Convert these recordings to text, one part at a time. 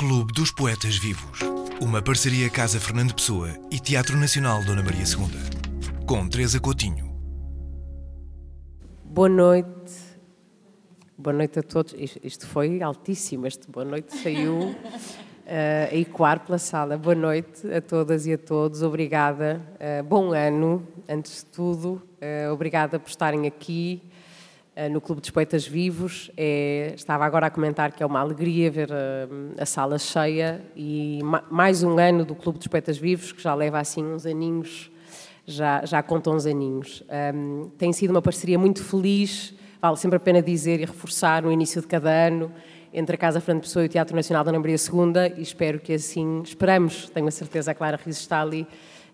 Clube dos Poetas Vivos. Uma parceria Casa Fernando Pessoa e Teatro Nacional Dona Maria II. Com Teresa Coutinho. Boa noite. Boa noite a todos. Isto foi altíssimo. Este boa noite saiu uh, a ecoar pela sala. Boa noite a todas e a todos. Obrigada. Uh, bom ano, antes de tudo. Uh, obrigada por estarem aqui. Eh, no Clube dos Poetas Vivos. É, estava agora a comentar que é uma alegria ver a, eh, a sala cheia e ma, mais um ano do Clube dos Poetas Vivos, que já leva assim uns aninhos, já, já conta uns aninhos. Um, tem sido uma parceria muito feliz, vale sempre a pena dizer e reforçar no início de cada ano, entre a Casa Fernando Pessoa e o Teatro Nacional da Ana Maria II, e espero que assim, esperamos, tenho a certeza, a Clara Riz está ali,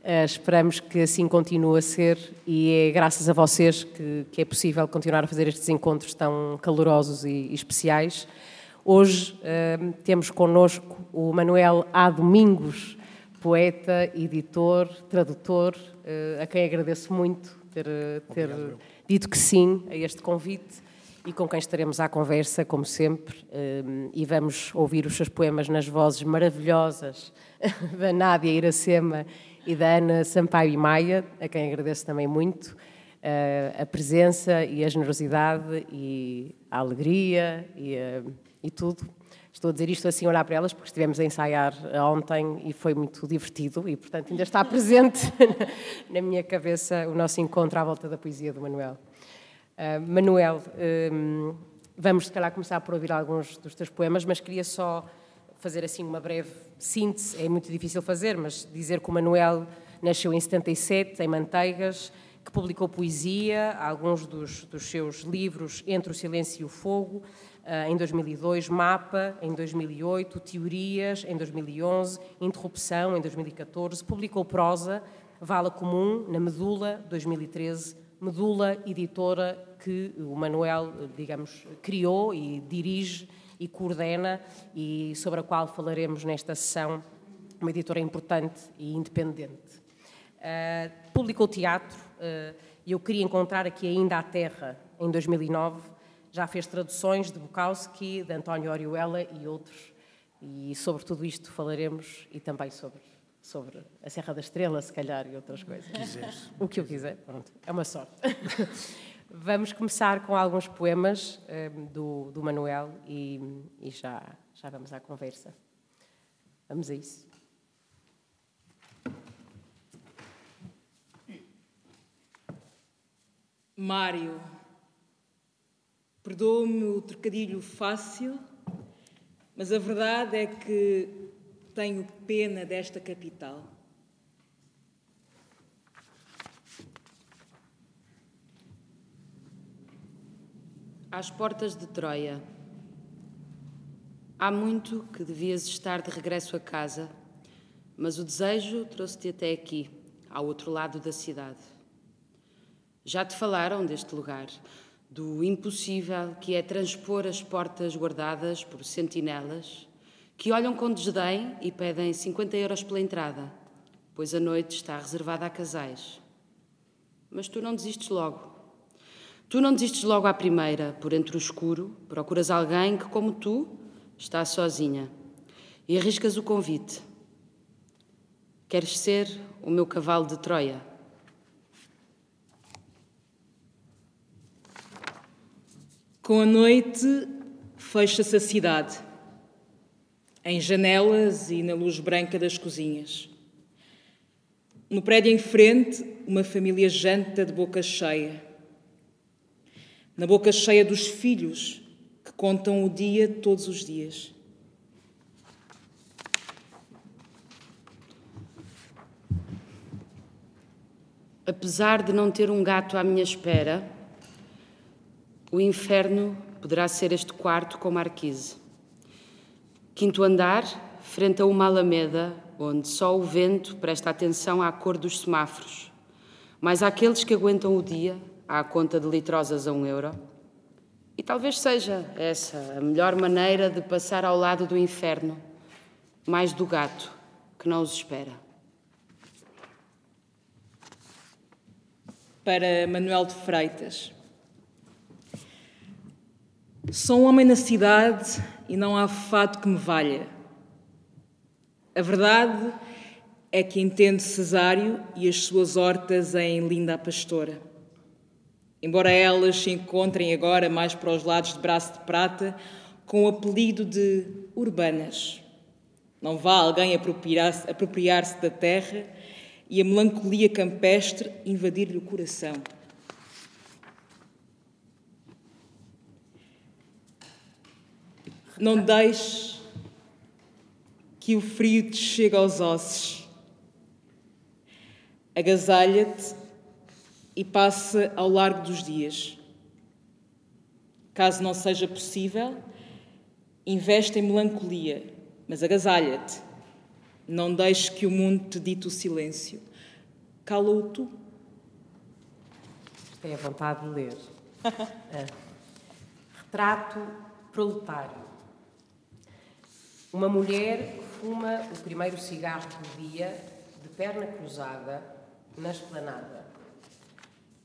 Uh, esperamos que assim continue a ser e é graças a vocês que, que, é possível continuar a fazer estes encontros tão calorosos e, e especiais. Hoje uh, temos connosco o Manuel A. Domingos, poeta, editor, tradutor, uh, a quem agradeço muito ter, ter dito que sim a este convite e com quem estaremos à conversa, como sempre, e vamos ouvir os seus poemas nas vozes maravilhosas da Nádia Iracema e da Ana Sampaio e Maia, a quem agradeço também muito uh, a presença e a generosidade e a alegria e, uh, e tudo. Estou a dizer isto assim, olhar para elas, porque estivemos a ensaiar ontem e foi muito divertido e, portanto, ainda está presente na minha cabeça o nosso encontro à volta da poesia do Manuel. Uh, Manuel, um, vamos se calhar começar por ouvir alguns dos teus poemas, mas queria só fazer assim uma breve síntese, é muito difícil fazer, mas dizer que o Manuel nasceu em 77, em Manteigas, que publicou poesia, alguns dos, dos seus livros, Entre o Silêncio e o Fogo, uh, em 2002, Mapa, em 2008, Teorias, em 2011, Interrupção, em 2014, publicou prosa, Vala Comum, na Medula, 2013, Medula, editora que o Manuel, digamos, criou e dirige e coordena e sobre a qual falaremos nesta sessão, uma editora importante e independente. Uh, publicou teatro uh, e eu queria encontrar aqui ainda a Terra, em 2009. Já fez traduções de Bukowski, de António Orihuela e outros. E sobre tudo isto falaremos e também sobre, sobre a Serra da Estrela, se calhar, e outras coisas. Quiseres. O que eu quiser, pronto, é uma sorte. Vamos começar com alguns poemas um, eh, do, do, Manuel e, e já, já vamos à conversa. Vamos a isso. Mário, perdoa-me o trocadilho fácil, mas a verdade é que tenho pena desta capital. Às portas de Troia. Há muito que devias estar de regresso a casa, mas o desejo trouxe-te até aqui, ao outro lado da cidade. Já te falaram deste lugar, do impossível que é transpor as portas guardadas por sentinelas que olham com desdém e pedem 50 euros pela entrada, pois a noite está reservada a casais. Mas tu não desistes logo. Tu não desistes logo à primeira, por entre o escuro, procuras alguém que, como tu, está sozinha e arriscas o convite. Queres ser o meu cavalo de Troia? Com a noite fecha-se a cidade, em janelas e na luz branca das cozinhas. No prédio em frente, uma família janta de boca cheia na boca cheia dos filhos que contam o dia todos os dias. Apesar de não ter um gato à minha espera, o inferno poderá ser este quarto com marquise. Quinto andar, frente a uma alameda onde só o vento presta atenção à cor dos semáforos, mas àqueles que aguentam o dia à conta de litrosas a um euro. E talvez seja essa a melhor maneira de passar ao lado do inferno, mais do gato que não os espera. Para Manuel de Freitas. Sou um homem na cidade e não há fato que me valha. A verdade é que entende Cesário e as suas hortas em Linda Pastora. Embora elas se encontrem agora mais para os lados de Braço de Prata, com o apelido de urbanas. Não vá alguém apropriar-se apropriar da terra e a melancolia campestre invadir-lhe o coração. Não deixe que o frio te chegue aos ossos. Agasalha-te e passa ao largo dos dias. Caso não seja possível, investe em melancolia, mas agasalha-te. Não deixes que o mundo te dite o silêncio. Cala-o tu. Tenho a vontade de ler. É. Retrato proletário. Uma mulher fuma o primeiro cigarro do dia, de perna cruzada, na esplanada.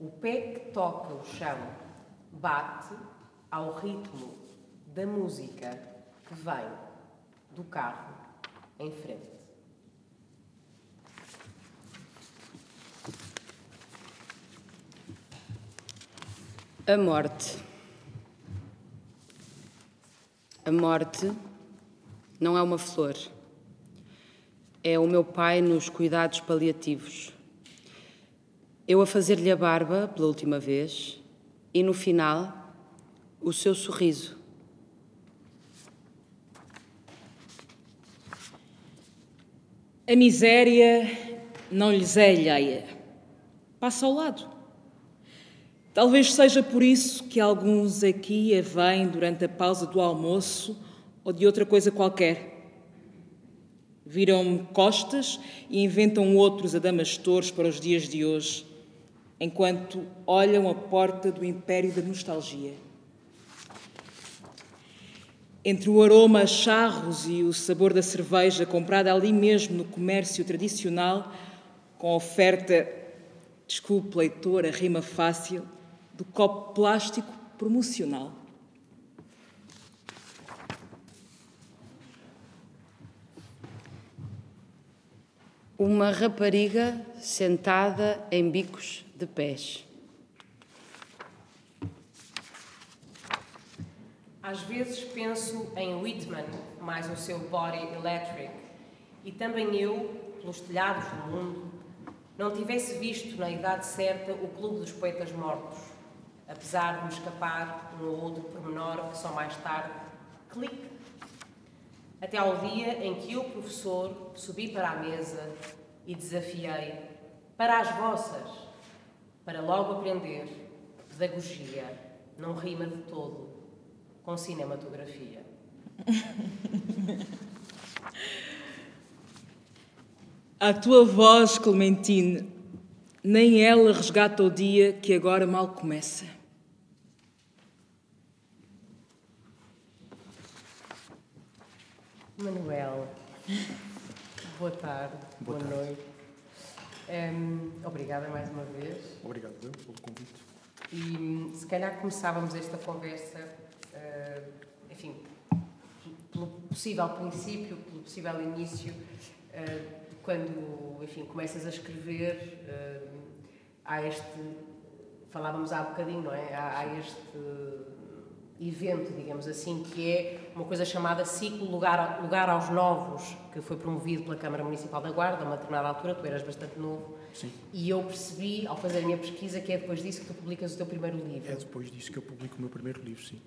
O pé que toca o chão bate ao ritmo da música que vem do carro em frente. A morte. A morte não é uma flor. É o meu pai nos cuidados paliativos. Eu a fazer-lhe a barba pela última vez e no final o seu sorriso. A miséria não lhes é alheia. Passa ao lado. Talvez seja por isso que alguns aqui a vêm durante a pausa do almoço ou de outra coisa qualquer. Viram-me costas e inventam outros adamastores para os dias de hoje, enquanto olham a porta do império da nostalgia. Entre o aroma a charros e o sabor da cerveja comprada ali mesmo no comércio tradicional, com oferta, desculpe leitor, a rima fácil, do copo plástico promocional. Uma rapariga sentada em bicos de pés. Às vezes penso em Whitman, mais o seu Body Electric, e também eu, pelos telhados do mundo, não tivesse visto na idade certa o Clube dos Poetas Mortos, apesar de me escapar um ou outro pormenor que só mais tarde, clique, até ao dia em que eu, professor, subi para a mesa e desafiei para as vossas, para logo aprender pedagogia, não rima de todo, com cinematografia. A tua voz, Clementine, nem ela resgata o dia que agora mal começa. Manuel, boa tarde, boa, Boa tarde. noite. Hum, obrigada mais uma vez. Obrigado eu, pelo convite. E se calhar começávamos esta conversa, eh, enfim, pelo possível princípio, pelo possível início, eh, quando, enfim, começas a escrever, eh, há este, falávamos há bocadinho, não é? Há, há este evento, digamos assim, que é uma coisa chamada Ciclo Lugar, Lugar aos Novos, que foi promovido pela Câmara Municipal da Guarda, a uma determinada altura, tu eras bastante novo, Sim. e eu percebi, ao fazer a minha pesquisa, que é depois disso que tu publicas o teu primeiro livro. É depois disso que eu publico o meu primeiro livro, sim.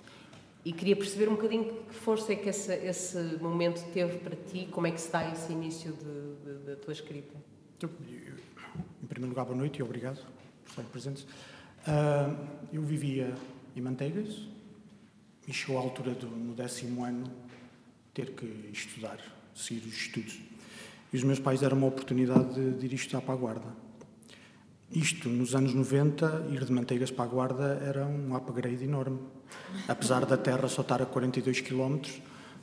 E queria perceber um bocadinho que força é que esse, esse momento teve para ti, como é que se dá esse início de- de- da tua escrita. Eu- em primeiro lugar, boa noite e obrigado por estarem presentes. Ah, eu vivia em Manteigas e chegou a altura do, no décimo ano, ter que estudar, seguir os estudos. E os meus pais deram uma oportunidade de, ir estudar para a Guarda. Isto, nos anos 90, ir de Manteigas para a Guarda era um upgrade enorme. Apesar da terra só estar a 42 km,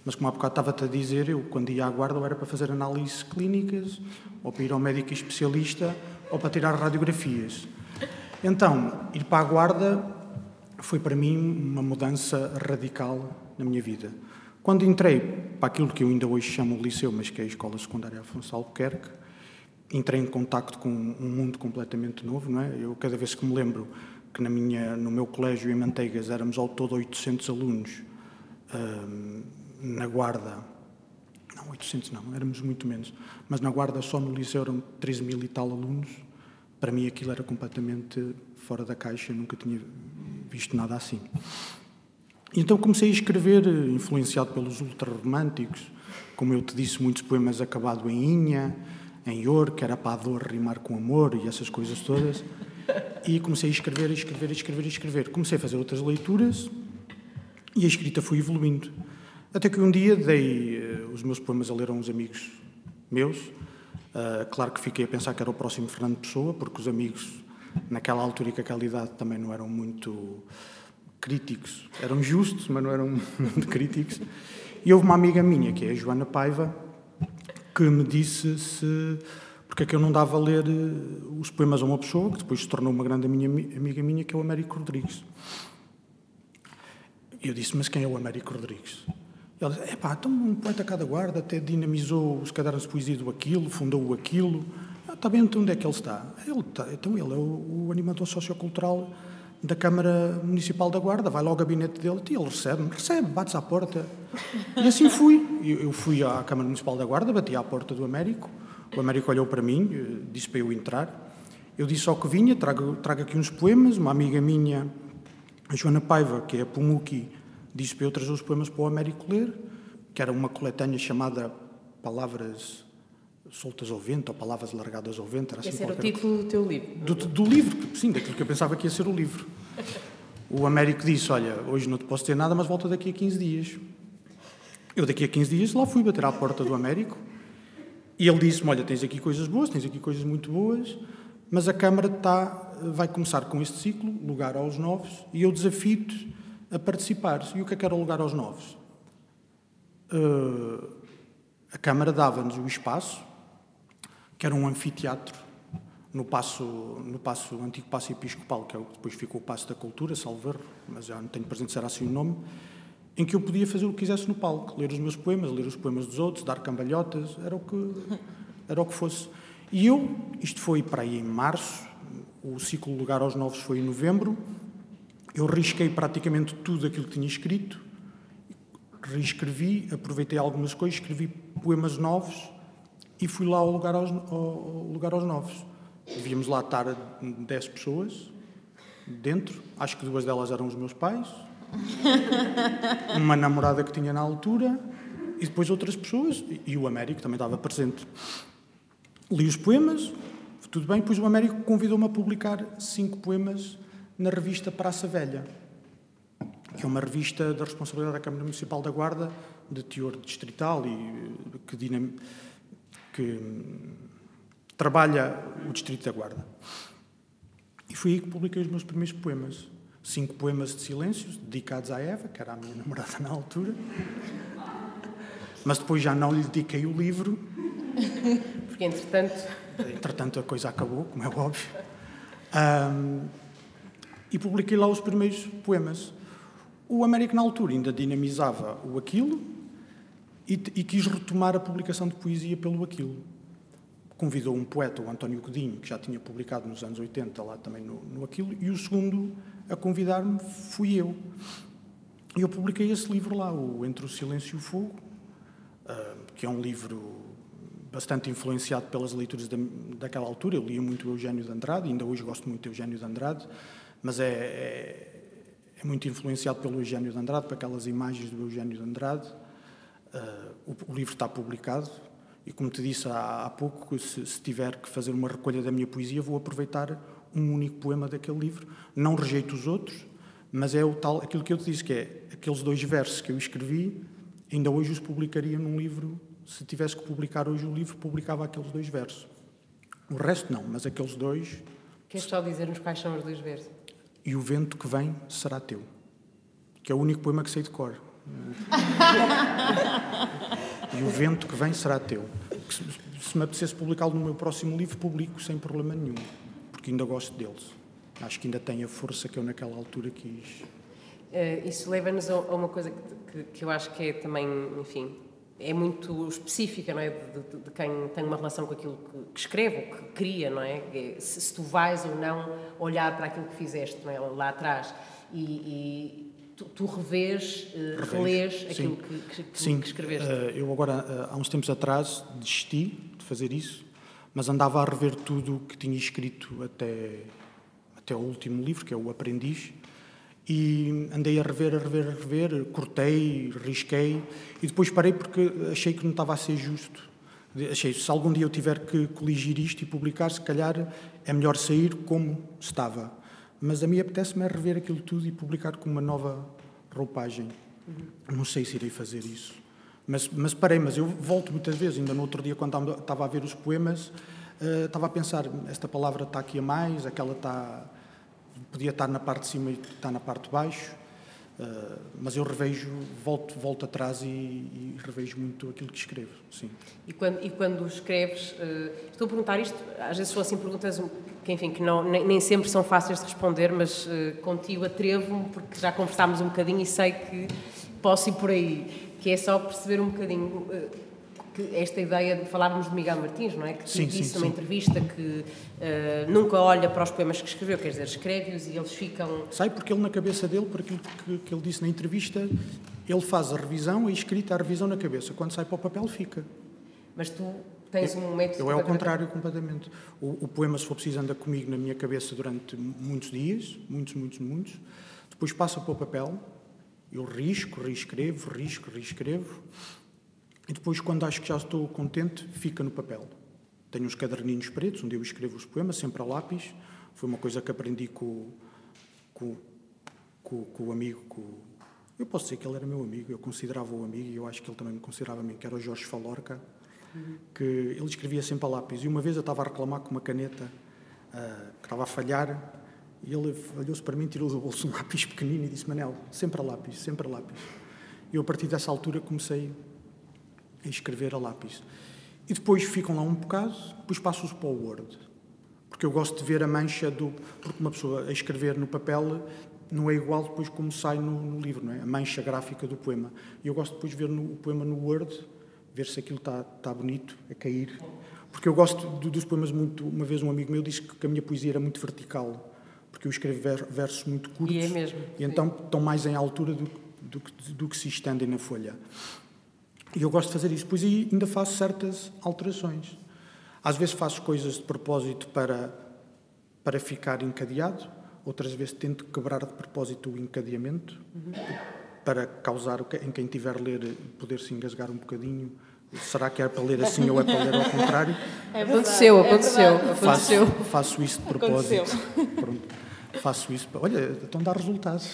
mas como há bocado estava-te a dizer, eu quando ia à Guarda ou era para fazer análises clínicas, ou para ir ao médico especialista, ou para tirar radiografias. Então, ir para a Guarda foi para mim uma mudança radical na minha vida. Quando entrei para aquilo que eu ainda hoje chamo liceu, mas que é a Escola Secundária Afonso Albuquerque, entrei em contacto com um mundo completamente novo, não é? Eu cada vez que me lembro que na minha, no meu colégio em Manteigas éramos ao todo 800 alunos, hum, na Guarda, não 800 não, éramos muito menos, mas na Guarda só no liceu eram 13 mil e tal alunos, para mim aquilo era completamente fora da caixa, nunca tinha visto nada assim. Então comecei a escrever, influenciado pelos ultrarromânticos, como eu te disse, muitos poemas acabados em inha, em or, que era para a dor rimar com amor e essas coisas todas. E comecei a escrever, a escrever, a escrever, a escrever. Comecei a fazer outras leituras e a escrita foi evoluindo. Até que um dia dei uh, os meus poemas a ler a uns amigos meus. Uh, claro que fiquei a pensar que era o próximo Fernando Pessoa, porque os amigos, naquela altura e com aquela idade, também não eram muito críticos. Eram justos, mas não eram muito críticos. E houve uma amiga minha, que é a Joana Paiva, que me disse se porque é que eu não dava a ler eh, os poemas a uma pessoa, que depois se tornou uma grande amiga minha, que é o Américo Rodrigues. E eu disse, mas quem é o Américo Rodrigues? E ela disse, é pá, então um poeta cada guarda até dinamizou os cadernos de poesia do Aquilo, fundou o Aquilo. Está onde é que ele está? Ele está então ele é o, o animador sociocultural da Câmara Municipal da Guarda, vai lá ao gabinete dele, e ele recebe-me, recebe, bates à porta. E assim fui. Eu fui à Câmara Municipal da Guarda, bati à porta do Américo, o Américo olhou para mim, eh, disse para eu entrar. Eu disse só que vinha, trago, trago aqui uns poemas, uma amiga minha, a Joana Paiva, que é a Pumuki, disse para eu trazer os poemas para o Américo ler, que era uma coletânea chamada Palavras soltas ao vento, ou palavras largadas ao vento. Era assim Esse era o título do teu livro? Do, do, livro, sim, daquilo que eu pensava que ia ser o livro. O Américo disse, olha, hoje não te posso ter nada, mas volta daqui a 15 dias. Eu daqui a 15 dias lá fui bater à porta do Américo e ele disse-me, olha, tens aqui coisas boas, tens aqui coisas muito boas, mas a Câmara está, vai começar com este ciclo, Lugar aos Novos, e eu desafio-te a participar. E o que é que era o Lugar aos Novos? Uh, a Câmara dava-nos o espaço, que era um anfiteatro no passo, no passo antigo passo episcopal, que é o que depois ficou o passo da cultura, Salver, mas já não tenho presente se era assim o nome, em que eu podia fazer o que quisesse no palco, ler os meus poemas, ler os poemas dos outros, dar cambalhotas, era o que era o que fosse. E eu, isto foi para aí em março, o ciclo Lugar aos Novos foi em novembro, eu risquei praticamente tudo aquilo que tinha escrito, reescrevi, aproveitei algumas coisas, escrevi poemas novos, e fui lá ao lugar aos, ao lugar aos novos. Devíamos lá estar 10 pessoas dentro, acho que duas delas eram os meus pais, uma namorada que tinha na altura e depois outras pessoas, e o Américo também estava presente. Li os poemas, tudo bem, depois o Américo convidou-me a publicar cinco poemas na revista Praça Velha, que é uma revista da responsabilidade da Câmara Municipal da Guarda, de teor distrital e que dinamiza que trabalha o Distrito da Guarda. E foi aí que publiquei os meus primeiros poemas. Cinco poemas de silêncio, dedicados à Eva, que era a minha namorada na altura. Mas depois já não lhe dediquei o livro. Porque, entretanto. Entretanto, a coisa acabou, como é óbvio. Um, e publiquei lá os primeiros poemas. O Américo, na altura, ainda dinamizava o Aquilo, e, e quis retomar a publicação de poesia pelo Aquilo. Convidou um poeta, o António Godinho, que já tinha publicado nos anos 80 lá também no, no Aquilo, e o segundo a convidar-me fui eu. E eu publiquei esse livro lá, o Entre o Silêncio e o Fogo, uh, que é um livro bastante influenciado pelas leituras da, daquela altura. Eu lia muito Eugênio de Andrade, ainda hoje gosto muito de Eugênio de Andrade, mas é, é, é muito influenciado pelo Eugênio de Andrade, para aquelas imagens do Eugênio de Andrade. Uh, o, o, livro está publicado e, como te disse há, há pouco, se, se, tiver que fazer uma recolha da minha poesia, vou aproveitar um único poema daquele livro. Não rejeito os outros, mas é o tal, aquilo que eu te disse, que é aqueles dois versos que eu escrevi, ainda hoje os publicaria num livro. Se tivesse que publicar hoje o livro, publicava aqueles dois versos. O resto não, mas aqueles dois. Queres só dizer-nos quais são os dois versos? E o vento que vem será teu. Que é o único poema que sei de cor. e o vento que vem será teu. Se, se me apetecesse publicá-lo no meu próximo livro, publico sem problema nenhum, porque ainda gosto deles. Acho que ainda tem a força que eu naquela altura quis. Uh, isso leva-nos a, uma coisa que, que, eu acho que é também, enfim, é muito específica, não é? De, de, de, quem tem uma relação com aquilo que, que escreve que cria, não é? é? Se, se, tu vais ou não olhar para aquilo que fizeste, é? Lá atrás. E, e tu, tu revês, uh, relês aquilo que, que, que, Sim. que escreveste. Uh, eu agora, uh, há uns tempos atrás, desisti de fazer isso, mas andava a rever tudo o que tinha escrito até, até o último livro, que é O Aprendiz, e andei a rever, a rever, a rever, cortei, risquei e depois parei porque achei que não estava a ser justo. Achei, se algum dia eu tiver que coligir isto e publicar, se calhar é melhor sair como estava. Mas a mim apetece-me rever aquilo tudo e publicar com uma nova roupagem. Uhum. Não sei se irei fazer isso. Mas, mas parei, mas eu volto muitas vezes. Ainda no outro dia, quando estava a ver os poemas, uh, estava a pensar: esta palavra está aqui a mais, aquela está podia estar na parte de cima e está na parte de baixo, uh, mas eu revejo, volto, volto atrás e, e, revejo muito aquilo que escrevo, sim. E quando, e quando escreves, uh, estou a perguntar isto, às vezes são assim perguntas que, enfim, que não, nem, nem sempre são fáceis de responder, mas uh, contigo atrevo-me, porque já conversámos um bocadinho e sei que posso ir por aí, que é só perceber um bocadinho que esta ideia de falarmos de Miguel Martins, não é? Que sim, disse sim, numa sim. entrevista que uh, nunca olha para os poemas que escreveu, quer dizer, escreve-os e eles ficam. Sai porque ele, na cabeça dele, por aquilo que, que, ele disse na entrevista, ele faz a revisão, a escrita, a revisão na cabeça. Quando sai para o papel, fica. Mas tu tens um método. Eu é ao contrário, completamente. O, o, poema, se for preciso, anda comigo na minha cabeça durante muitos dias, muitos, muitos, muitos. Depois passa para o papel, eu risco, reescrevo, risco, reescrevo e depois, quando acho que já estou contente, fica no papel. Tenho uns caderninhos pretos, onde eu escrevo os poemas, sempre a lápis. Foi uma coisa que aprendi com, com, com, com o amigo. Com, eu posso dizer que ele era meu amigo, eu considerava o amigo e eu acho que ele também me considerava amigo, que era o Jorge Falorca. Que ele escrevia sempre a lápis. E uma vez eu estava a reclamar com uma caneta uh, que estava a falhar e ele olhou-se para mim, tirou do bolso um lápis pequenino e disse: Manel, sempre a lápis, sempre a lápis. E eu, a partir dessa altura, comecei a escrever a lápis. E depois ficam lá um bocado, depois passo-os para o Word. Porque eu gosto de ver a mancha do. Porque uma pessoa a escrever no papel não é igual depois como sai no, no livro, não é? A mancha gráfica do poema. E eu gosto depois de ver no, o poema no Word, ver se aquilo está, está bonito, a cair. Porque eu gosto do, dos poemas muito. Uma vez um amigo meu disse que a minha poesia era muito vertical, porque eu escrevo versos muito curtos. E é mesmo. E então estão mais em altura do, do, do que se estendem na folha. E eu gosto de fazer isso. Pois aí ainda faço certas alterações. Às vezes faço coisas de propósito para, para ficar encadeado, outras vezes tento quebrar de propósito o encadeamento, uhum. Para causar em quem tiver a ler poder se engasgar um bocadinho. Será que é para ler assim ou é para ler ao contrário? É aconteceu, aconteceu, é aconteceu. Faço, faço isso de propósito. Pronto faço isso. Olha, estão a dar resultados.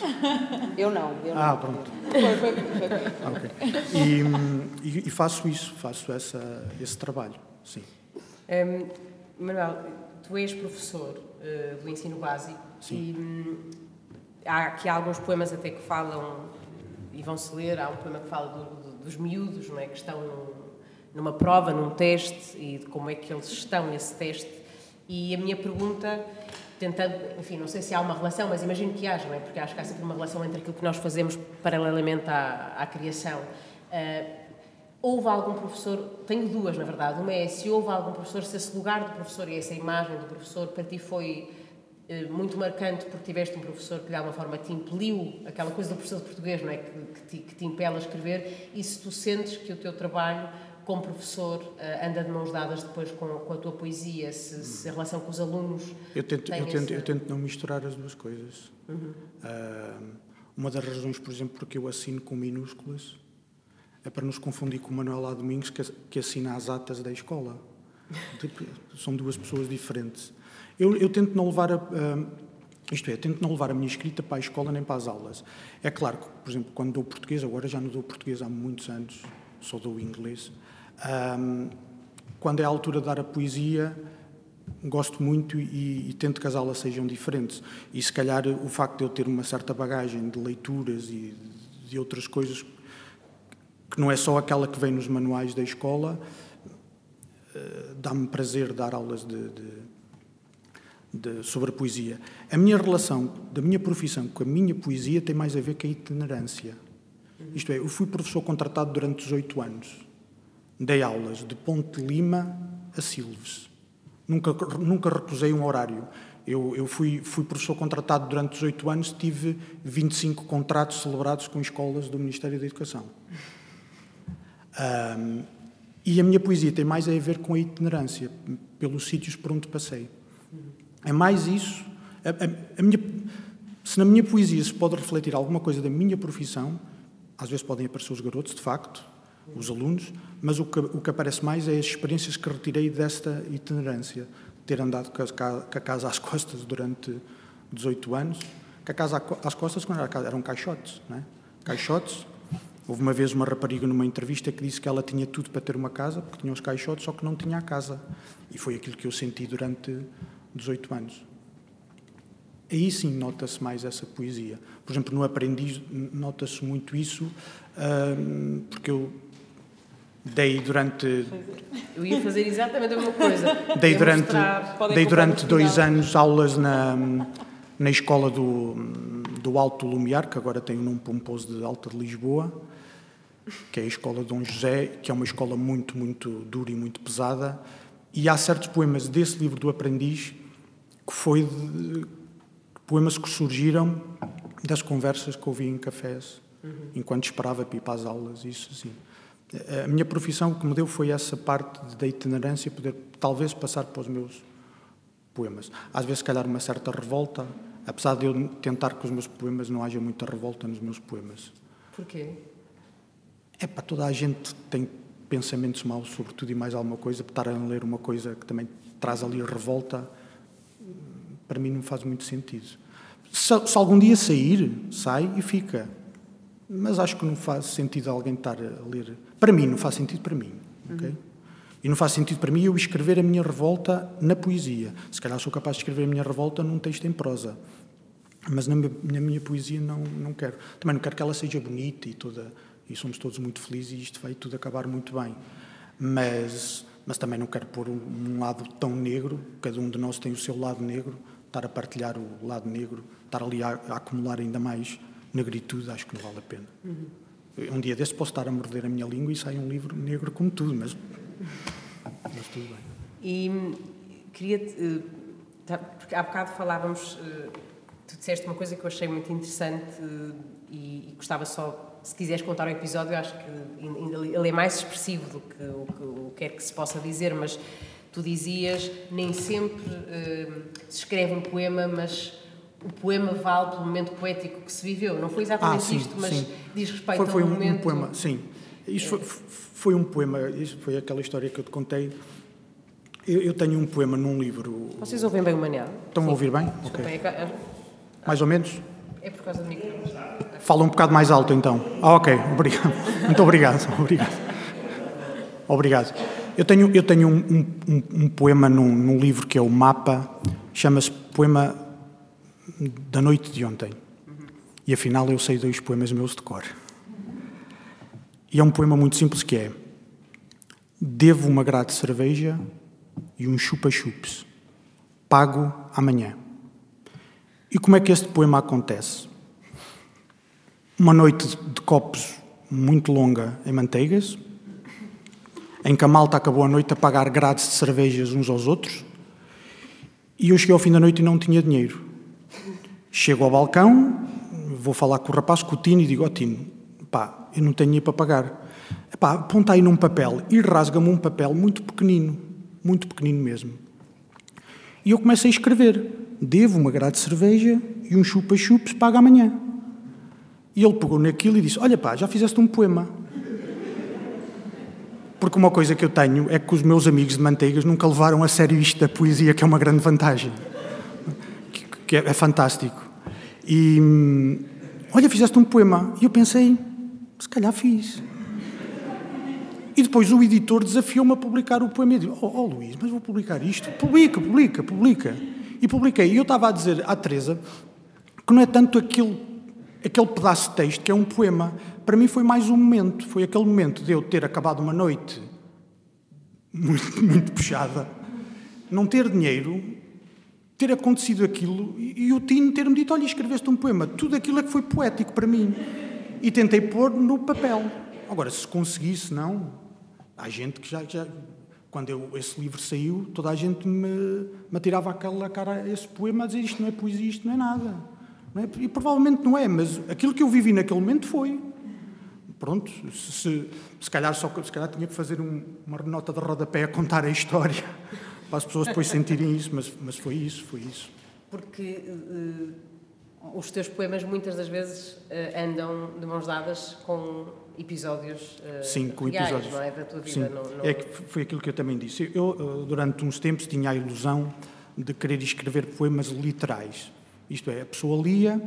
Eu não. Eu ah, não. pronto. Foi, foi, foi. Ah, okay. e, e, faço isso, faço essa, esse trabalho, sim. Um, Manuel, tu és professor uh, do ensino básico sim. e um, há aqui alguns poemas até que falam, e vão-se ler, há um poema que fala do, do, dos miúdos, não é? que estão num, numa prova, num teste, e de como é que eles estão nesse teste. E a minha pergunta tentando, enfim, não sei se há uma relação, mas imagino que haja, não é? Porque acho que há sempre uma relação entre aquilo que nós fazemos paralelamente à, à criação. Uh, houve algum professor, tenho duas na verdade, uma é se houve algum professor, se esse lugar do professor e essa imagem do professor para ti foi muito marcante porque tiveste um professor que de alguma forma te impeliu, aquela coisa do professor de português, não é? Que, que, te, que te impele a escrever, e se tu sentes que o teu trabalho como professor, uh, anda de mãos dadas depois com, com a tua poesia, se, se, a relação com os alunos. Eu tento, eu tento, eu tento não misturar as duas coisas. Uhum. Uh, uma das razões, por exemplo, porque eu assino com minúsculas é para nos confundir com o Manuel A. Domingos, que, que assina as atas da escola. Tipo, são duas pessoas diferentes. Eu, eu tento não levar a. Isto é, tento não levar a minha escrita para a escola nem para as aulas. É claro que, por exemplo, quando dou português, agora já não dou português há muitos anos, só dou inglês, um, quando é a altura de dar a poesia, gosto muito e, e, tento que as aulas sejam diferentes. E se calhar o facto de eu ter uma certa bagagem de leituras e de outras coisas, que não é só aquela que vem nos manuais da escola, uh, dá-me prazer dar aulas de, de, de, sobre a poesia. A minha relação da minha profissão com a minha poesia tem mais a ver com a itinerância. Isto é, eu fui professor contratado durante 18 anos dei aulas de Ponte Lima a Silves. Nunca, nunca recusei um horário. Eu, eu fui, fui, professor contratado durante 18 anos, tive 25 contratos celebrados com escolas do Ministério da Educação. Um, e a minha poesia tem mais a ver com a itinerância, pelos sítios por onde passei. É mais isso. A, a, a minha, se na minha poesia se pode refletir alguma coisa da minha profissão, às vezes podem aparecer os garotos, de facto, os alunos, mas o que, o que aparece mais é as experiências que retirei desta itinerância. Ter andado com a, casa às costas durante 18 anos, que a casa às costas quando era, eram caixotes, não é? Caixotes. Houve uma vez uma rapariga numa entrevista que disse que ela tinha tudo para ter uma casa, porque tinha os caixotes, só que não tinha a casa. E foi aquilo que eu senti durante 18 anos. Aí sim nota-se mais essa poesia. Por exemplo, no Aprendiz nota-se muito isso, porque eu dei durante. Eu ia fazer exatamente a mesma coisa. Dei durante, dei durante dois anos aulas na, na escola do, do Alto Lumiar, que agora tem o nome pomposo de Alta de Lisboa, que é a escola de Dom José, que é uma escola muito, muito dura e muito pesada. E há certos poemas desse livro do Aprendiz que foi de, poemas que surgiram das conversas que ouvi em cafés, uhum. enquanto esperava para ir para as aulas, isso assim. A minha profissão que me deu foi essa parte da itinerância, poder talvez passar para os meus poemas. Às vezes, se calhar, uma certa revolta, apesar de eu tentar que os meus poemas não haja muita revolta nos meus poemas. Porquê? É para toda a gente tem pensamentos maus sobre tudo e mais alguma coisa, estar a ler uma coisa que também traz ali revolta, para mim não faz muito sentido. Se, se algum dia sair, sai e fica. Mas acho que não faz sentido alguém estar a ler. Para mim, não faz sentido para mim. Okay? Uhum. E não faz sentido para mim eu escrever a minha revolta na poesia. Se calhar sou capaz de escrever a minha revolta num texto em prosa. Mas na minha, na minha poesia não, não quero. Também não quero que ela seja bonita e toda. E somos todos muito felizes e isto vai tudo acabar muito bem. Mas, mas também não quero pôr um, um lado tão negro. Cada um de nós tem o seu lado negro. Estar a partilhar o lado negro, estar ali a, a acumular ainda mais negritude, acho que não vale a pena. Uhum. Um dia desse posso estar a morder a minha língua e sai um livro negro como tudo, mas, mas tudo bem. E queria. Uh, porque há bocado falávamos. Uh, tu disseste uma coisa que eu achei muito interessante uh, e, e, gostava só. Se quiseres contar o episódio, eu acho que ele é mais expressivo do que o que, o que é que se possa dizer, mas tu dizias nem sempre se escreve um poema, mas o poema vale pelo momento poético que se viveu. Não foi exatamente ah, sim, isto, mas sim. diz respeito foi, foi ao um, momento... um poema, sim. Isso foi, foi, um poema, isso foi aquela história que eu te contei. Eu, eu tenho um poema num livro... Vocês ouvem bem o Manel? Estão sim. a ouvir bem? Desculpa, okay. é, é, Mais ou menos? É por causa do microfone. Fala um bocado mais alto, então. Ah, ok. Obrigado. Muito obrigado. Obrigado. Obrigado. Eu tenho, eu tenho um, um, um poema num, num livro que é o Mapa, chama-se Poema da noite de ontem. E afinal eu sei dois poemas meus de cor. E é um poema muito simples que é Devo uma grade de cerveja e um chupa-chups. Pago amanhã. E como é que este poema acontece? Uma noite de copos muito longa em manteigas, em que a malta acabou a noite a pagar grades de cervejas uns aos outros, e eu cheguei ao fim da noite e não tinha dinheiro. Chego ao balcão, vou falar com o rapaz, com o Tino, e digo: Ó oh, Tino, pá, eu não tenho dinheiro para pagar. Pá, aponta aí num papel e rasga-me um papel muito pequenino, muito pequenino mesmo. E eu comecei a escrever: Devo uma grade de cerveja e um chupa-chupes, paga amanhã. E ele pegou naquilo e disse: Olha, pá, já fizeste um poema. Porque uma coisa que eu tenho é que os meus amigos de manteigas nunca levaram a sério isto da poesia, que é uma grande vantagem. Que é, é fantástico. E olha, fizeste um poema. E eu pensei, se calhar fiz. E depois o editor desafiou-me a publicar o poema. E disse, oh, oh, Luís, mas vou publicar isto? Publica, publica, publica. E publiquei. E eu estava a dizer à Teresa que não é tanto aquele, aquele pedaço de texto que é um poema. Para mim foi mais um momento. Foi aquele momento de eu ter acabado uma noite muito, muito puxada, não ter dinheiro ter acontecido aquilo e, e o Tino ter-me dito: Olha, escreveste um poema. Tudo aquilo é que foi poético para mim. E tentei pôr no papel. Agora, se conseguisse, não. Há gente que já, já quando eu, esse livro saiu, toda a gente me, me atirava aquela cara esse poema a dizer isto não é poesia, isto não é nada. É? E provavelmente não é, mas aquilo que eu vivi naquele momento foi. Pronto, se, se, se calhar, só, se calhar tinha que fazer um, uma nota de rodapé a contar a história, para as pessoas depois sentirem isso, mas, mas foi isso, foi isso. Porque uh, os teus poemas muitas das vezes uh, andam de mãos dadas com episódios uh, Sim, com reais, episódios. não é, da tua vida. Sim, não, não... É que foi aquilo que eu também disse. Eu, durante uns tempos, tinha a ilusão de querer escrever poemas literais. Isto é, a pessoa lia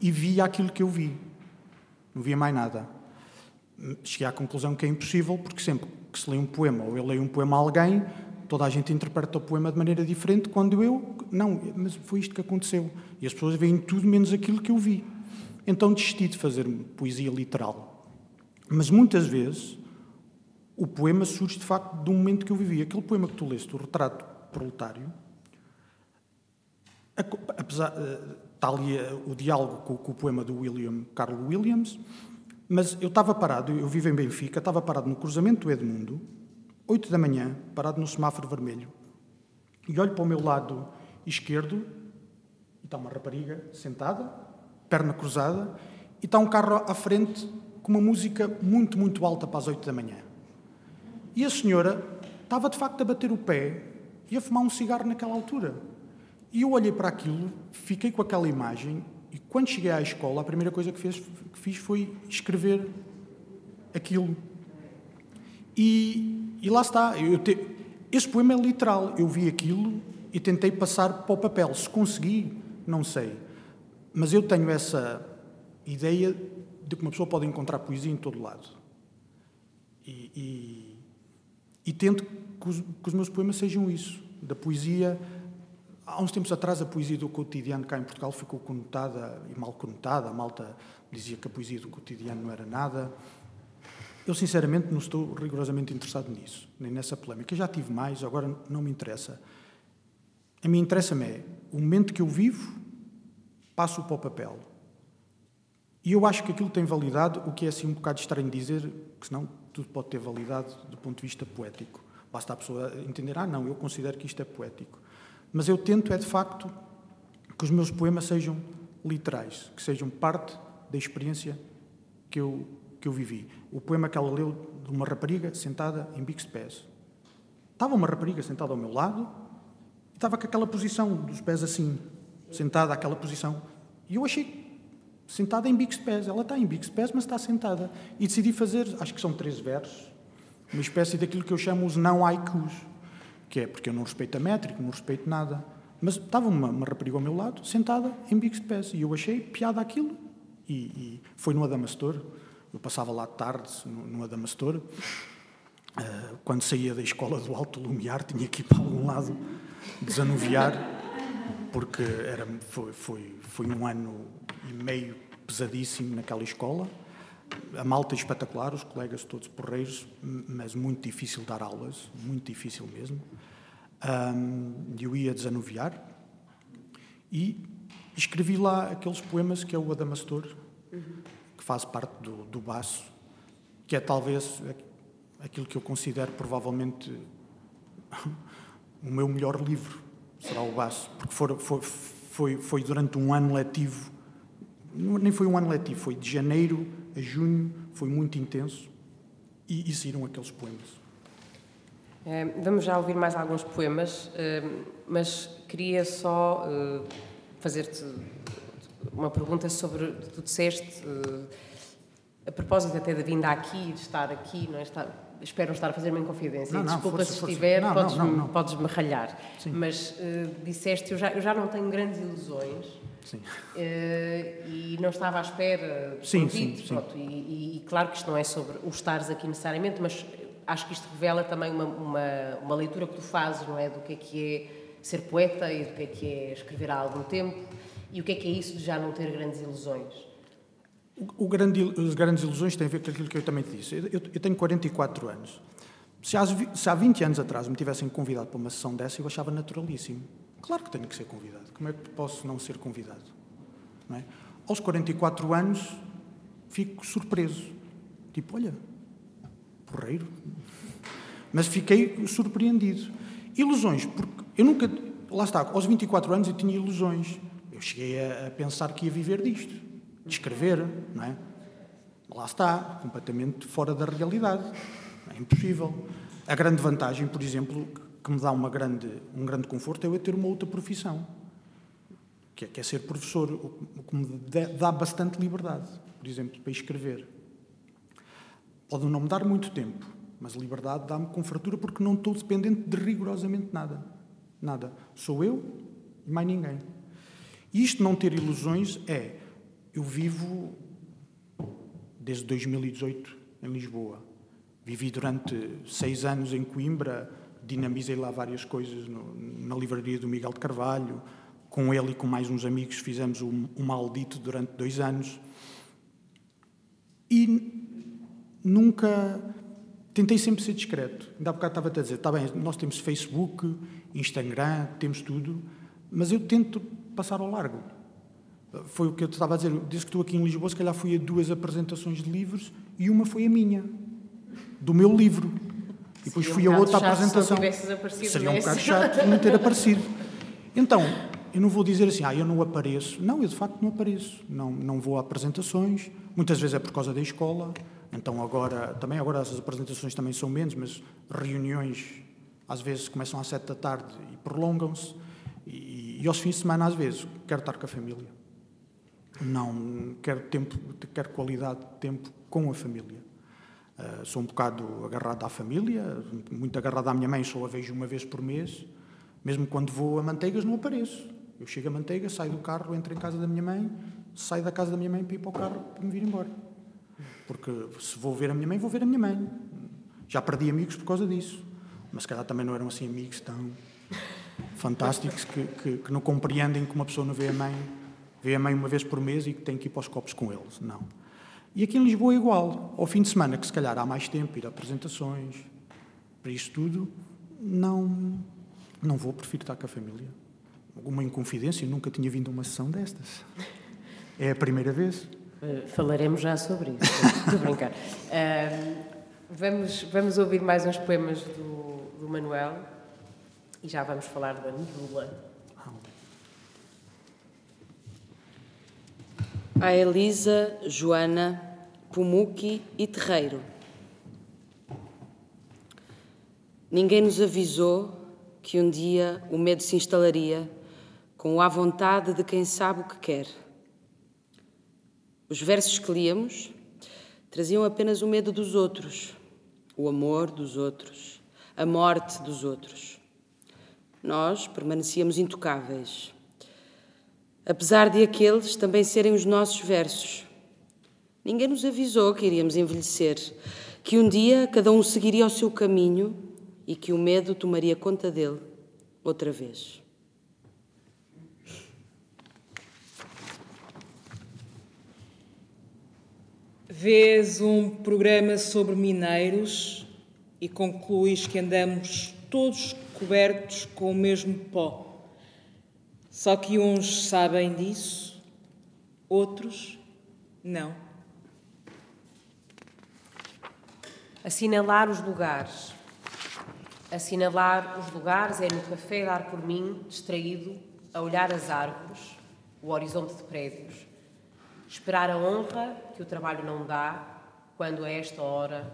e via aquilo que eu vi. Não via mais nada. Cheguei à conclusão que é impossível, porque sempre que se lê um poema ou eu leio um poema a alguém, toda a gente interpreta o poema de maneira diferente, quando eu, não, mas foi isto que aconteceu. E as pessoas veem tudo menos aquilo que eu vi. Então desisti de fazer poesia literal. Mas muitas vezes o poema surge de facto de um momento que eu vivi. Aquele poema que tu leste, o Retrato Proletário, apesar, está ali eh, o diálogo com, com o poema do William Carlo Williams, mas eu estava parado, eu vivo em Benfica, estava parado no cruzamento do Edmundo, 8 da manhã, parado no semáforo vermelho, e olho para o meu lado esquerdo, e está uma rapariga sentada, perna cruzada, e está um carro à frente com uma música muito, muito alta para as 8 da manhã. E a senhora estava de facto a bater o pé e a fumar um cigarro naquela altura. E eu olhei para aquilo, fiquei com aquela imagem e quando cheguei à escola, a primeira coisa que, fez, que fiz foi escrever aquilo. E, e lá está. Te, esse poema é literal. Eu vi aquilo e tentei passar para o papel. Se consegui, não sei. Mas eu tenho essa ideia de que uma pessoa pode encontrar poesia em todo lado. E, e, e tento que os, que os meus poemas sejam isso. Da poesia Há uns tempos atrás, a poesia do cotidiano cá em Portugal ficou conotada e mal conotada. A malta dizia que a poesia do cotidiano não era nada. Eu, sinceramente, não estou rigorosamente interessado nisso, nem nessa polémica. Já tive mais, agora não me interessa. A mim interessa-me é o momento que eu vivo, passo para o papel. E eu acho que aquilo tem validade, o que é assim um bocado estranho dizer, que senão tudo pode ter validade do ponto de vista poético. Basta a pessoa entender, ah, não, eu considero que isto é poético. Mas eu tento, é de facto, que os meus poemas sejam literais, que sejam parte da experiência que eu, que eu vivi. O poema que ela leu de uma rapariga sentada em bicos de pés. Estava uma rapariga sentada ao meu lado e estava com aquela posição dos pés assim, sentada, aquela posição. E eu achei sentada em bicos de pés. Ela está em bicos de pés, mas está sentada. E decidi fazer, acho que são três versos, uma espécie daquilo que eu chamo os não haikus que é porque eu não respeito a métrica, não respeito nada. Mas estava uma, uma rapariga ao meu lado, sentada em bicos de pés, e eu achei piada aquilo. E, e foi no Adamastor, eu passava lá tardes no, no Adamastor, uh, quando saía da escola do Alto Lumiar, tinha que ir para algum lado desanuviar, porque era, foi, foi, foi um ano e meio pesadíssimo naquela escola. A malta espetacular, os colegas todos porreiros, mas muito difícil dar aulas, muito difícil mesmo. Um, eu ia desanuviar e escrevi lá aqueles poemas que é o Adamastor, que faz parte do, do Baço, que é talvez aquilo que eu considero provavelmente o meu melhor livro, será o Baço, porque foi, foi, foi, foi durante um ano letivo, nem foi um ano letivo, foi de janeiro a junho, foi muito intenso, e, e saíram aqueles poemas. É, vamos já ouvir mais alguns poemas, é, mas queria só é, fazer-te uma pergunta sobre. Tu disseste, a propósito até da vinda aqui, de estar aqui, não é? Estar, espero estar a fazer-me em confidência. Não, não, Desculpa força, se força. estiver, não, podes, ralhar. Sim. Mas disseste, eu já, eu já não tenho grandes ilusões. Sim. e não estava à espera do sim, convite, sim, pronto, sim. E, e, claro que isto não é sobre o estares aqui necessariamente, mas acho que isto revela também uma, uma, uma, leitura que tu fazes, não é? Do que é que é ser poeta e do que é que é escrever há algum tempo e o que é que é isso de já não ter grandes ilusões. O, o grande, as grandes ilusões têm a ver com aquilo que eu também te disse. Eu, eu, eu tenho 44 anos. Se há, se há 20 anos atrás me tivessem convidado para uma sessão dessa, eu achava naturalíssimo. Claro que tenho que ser convidado. Como é que posso não ser convidado? Não é? Aos 44 anos, fico surpreso. Tipo, olha, porreiro. Mas fiquei surpreendido. Ilusões, porque eu nunca. Lá está, aos 24 anos eu tinha ilusões. Eu cheguei a, a pensar que ia viver disto, de escrever, não é? Lá está, completamente fora da realidade. É impossível. A grande vantagem, por exemplo, que me dá uma grande, um grande conforto é eu ter uma outra profissão, que é, que é ser professor, o que me dá bastante liberdade, por exemplo, para escrever. Pode não me dar muito tempo, mas liberdade dá-me com fartura porque não estou dependente de rigorosamente nada. Nada. Sou eu e mais ninguém. E isto não ter ilusões é. Eu vivo desde 2018 em Lisboa. Vivi durante seis anos em Coimbra, dinamizei lá várias coisas no, na livraria do Miguel de Carvalho. Com ele e com mais uns amigos fizemos o, o Maldito durante dois anos. E nunca. Tentei sempre ser discreto. Ainda há bocado estava a dizer: está bem, nós temos Facebook, Instagram, temos tudo, mas eu tento passar ao largo. Foi o que eu estava a dizer. Desde que estou aqui em Lisboa, se calhar fui a duas apresentações de livros e uma foi a minha, do meu livro. E depois Seria fui um a outra apresentação. Seria um nessa. bocado chato não ter aparecido. Então, eu não vou dizer assim, ah, eu não apareço. Não, eu de facto não apareço. Não, não vou a apresentações. Muitas vezes é por causa da escola. Então agora, também agora essas apresentações também são menos, mas reuniões às vezes começam às sete da tarde e prolongam-se. E, e aos fins de semana às vezes quero estar com a família. Não quero tempo, quero qualidade de tempo com a família. Uh, sou um bocado agarrado à família, muito agarrado à minha mãe, só a vejo uma vez por mês. Mesmo quando vou a Manteigas, não apareço. Eu chego a Manteigas, saio do carro, entro em casa da minha mãe, saio da casa da minha mãe para ir para o carro para me vir embora. Porque se vou ver a minha mãe, vou ver a minha mãe. Já perdi amigos por causa disso. Mas se calhar também não eram assim amigos tão fantásticos que, que, que não compreendem que uma pessoa não vê a mãe, vê a mãe uma vez por mês e que tem que ir para os copos com eles. Não. E aqui em Lisboa é igual. Ao fim de semana, que se calhar há mais tempo, ir a apresentações, para isso tudo, não, não vou, prefiro estar com a família. Uma inconfidência, nunca tinha vindo a uma sessão destas. É a primeira vez. Uh, falaremos já sobre isso. Estou a brincar. Uh, vamos, vamos ouvir mais uns poemas do, do Manuel e já vamos falar da medula. A Elisa, Joana, Pumuki e Terreiro. Ninguém nos avisou que um dia o medo se instalaria com a vontade de quem sabe o que quer. Os versos que líamos traziam apenas o medo dos outros, o amor dos outros, a morte dos outros. Nós permanecíamos intocáveis apesar de aqueles também serem os nossos versos. Ninguém nos avisou que iríamos envelhecer, que um dia cada um seguiria o seu caminho e que o medo tomaria conta dele outra vez. Vês um programa sobre mineiros e concluis que andamos todos cobertos com o mesmo pó. Só que uns sabem disso, outros não. Assinalar os lugares. Assinalar os lugares é no café dar por mim, distraído, a olhar as árvores, o horizonte de prédios. Esperar a honra que o trabalho não dá, quando a esta hora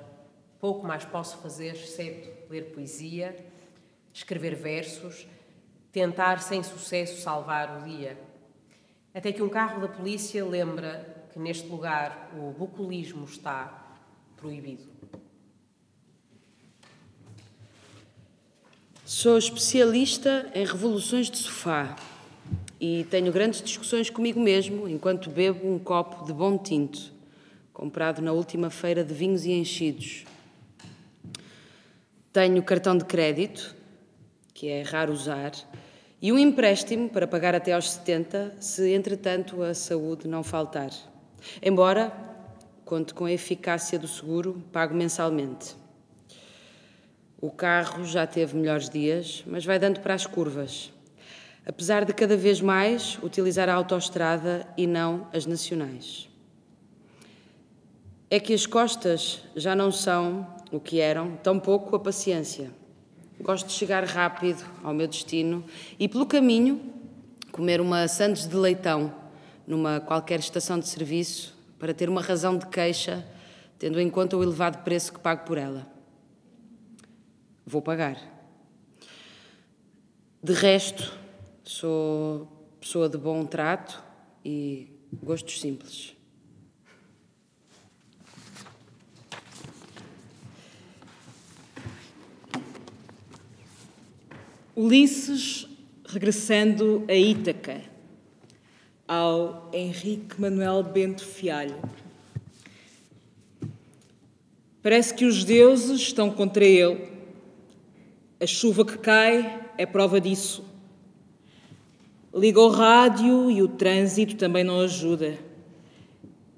pouco mais posso fazer, exceto ler poesia, escrever versos, tentar sem sucesso salvar o dia. Até que um carro da polícia lembra que neste lugar o bucolismo está proibido. Sou especialista em revoluções de sofá e tenho grandes discussões comigo mesmo enquanto bebo um copo de bom tinto, comprado na última feira de vinhos e enchidos. Tenho cartão de crédito, que é raro usar, e um empréstimo para pagar até aos 70, se entretanto a saúde não faltar. Embora conte com a eficácia do seguro pago mensalmente. O carro já teve melhores dias, mas vai dando para as curvas. Apesar de cada vez mais utilizar a autoestrada e não as nacionais. é que as costas já não são o que eram, tampouco a paciência. Gosto de chegar rápido ao meu destino e, pelo caminho, comer uma sandes de leitão numa qualquer estação de serviço para ter uma razão de queixa, tendo em conta o elevado preço que pago por ela. Vou pagar. De resto, sou pessoa de bom trato e gostos simples. Ulisses regressando a Ítaca, ao Henrique Manuel Bento Fialho. Parece que os deuses estão contra ele. A chuva que cai é prova disso. Liga o rádio e o trânsito também não ajuda.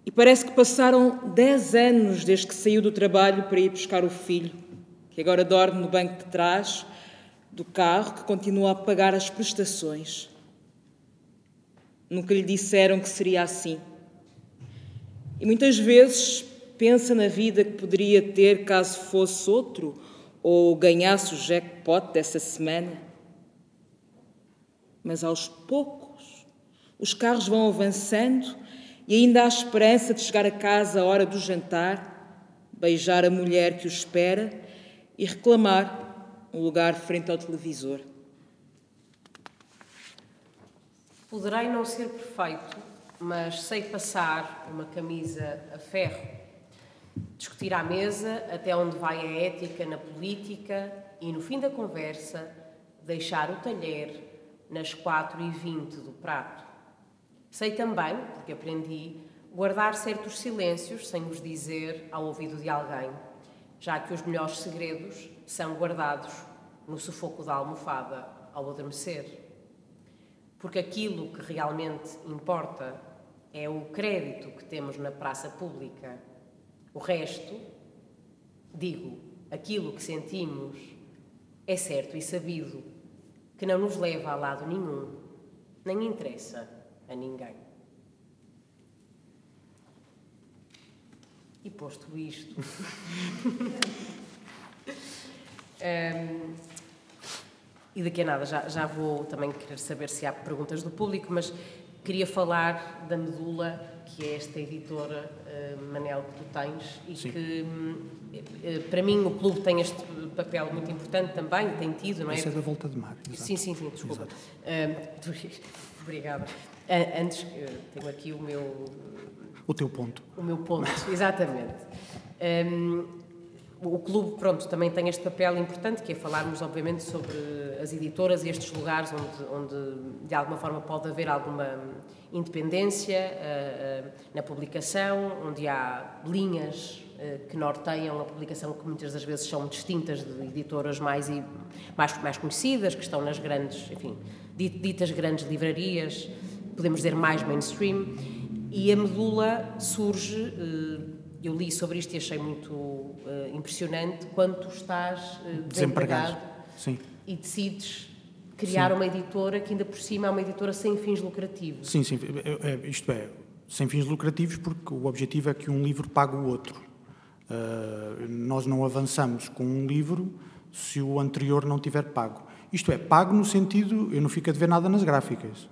E parece que passaram dez anos desde que saiu do trabalho para ir buscar o filho, que agora dorme no banco de trás do carro que continua a pagar as prestações. Nunca lhe disseram que seria assim. E muitas vezes pensa na vida que poderia ter caso fosse outro ou ganhasse o jackpot dessa semana. Mas aos poucos os carros vão avançando e ainda há esperança de chegar a casa à hora do jantar, beijar a mulher que o espera e reclamar um lugar frente ao televisor. Poderei não ser perfeito, mas sei passar uma camisa a ferro, discutir à mesa até onde vai a ética na política e, no fim da conversa, deixar o talher nas 4 e 20 do prato. Sei também, porque aprendi, guardar certos silêncios sem os dizer ao ouvido de alguém, já que os melhores segredos são guardados no sufoco da almofada ao adormecer. Porque aquilo que realmente importa é o crédito que temos na praça pública. O resto, digo, aquilo que sentimos, é certo e sabido que não nos leva a lado nenhum, nem interessa a ninguém. E posto isto. Um, e daqui a nada já, já vou também querer saber se há perguntas do público, mas queria falar da Medula, que é esta editora, uh, Manel, que tu tens, e Sim. que uh, para mim o clube tem este papel muito importante também, tem tido, não é? Isso é da volta de mar. Exato. Sim, sim, sim, desculpa. Uh, obrigada. antes, tenho aqui o meu. O teu ponto. O meu ponto, exatamente. Um, o clube, pronto, também tem este papel importante, que é falarmos, obviamente, sobre as editoras e estes lugares onde, onde de alguma forma, pode haver alguma independência uh, uh, na publicação, onde há linhas uh, que norteiam a publicação, que muitas das vezes são distintas de editoras mais, e, mais, mais conhecidas, que estão nas grandes, enfim, ditas grandes livrarias, podemos dizer mais mainstream, e a medula surge eu li sobre isto e achei muito uh, impressionante quando tu estás uh, desempregado, Sim. e decides criar sim. uma editora que ainda por cima é uma editora sem fins lucrativos. Sim, sim, é, é, isto é, sem fins lucrativos porque o objetivo é que um livro pague o outro. Uh, nós não avançamos com um livro se o anterior não tiver pago. Isto é, pago no sentido, eu não fico a dever nada nas gráficas.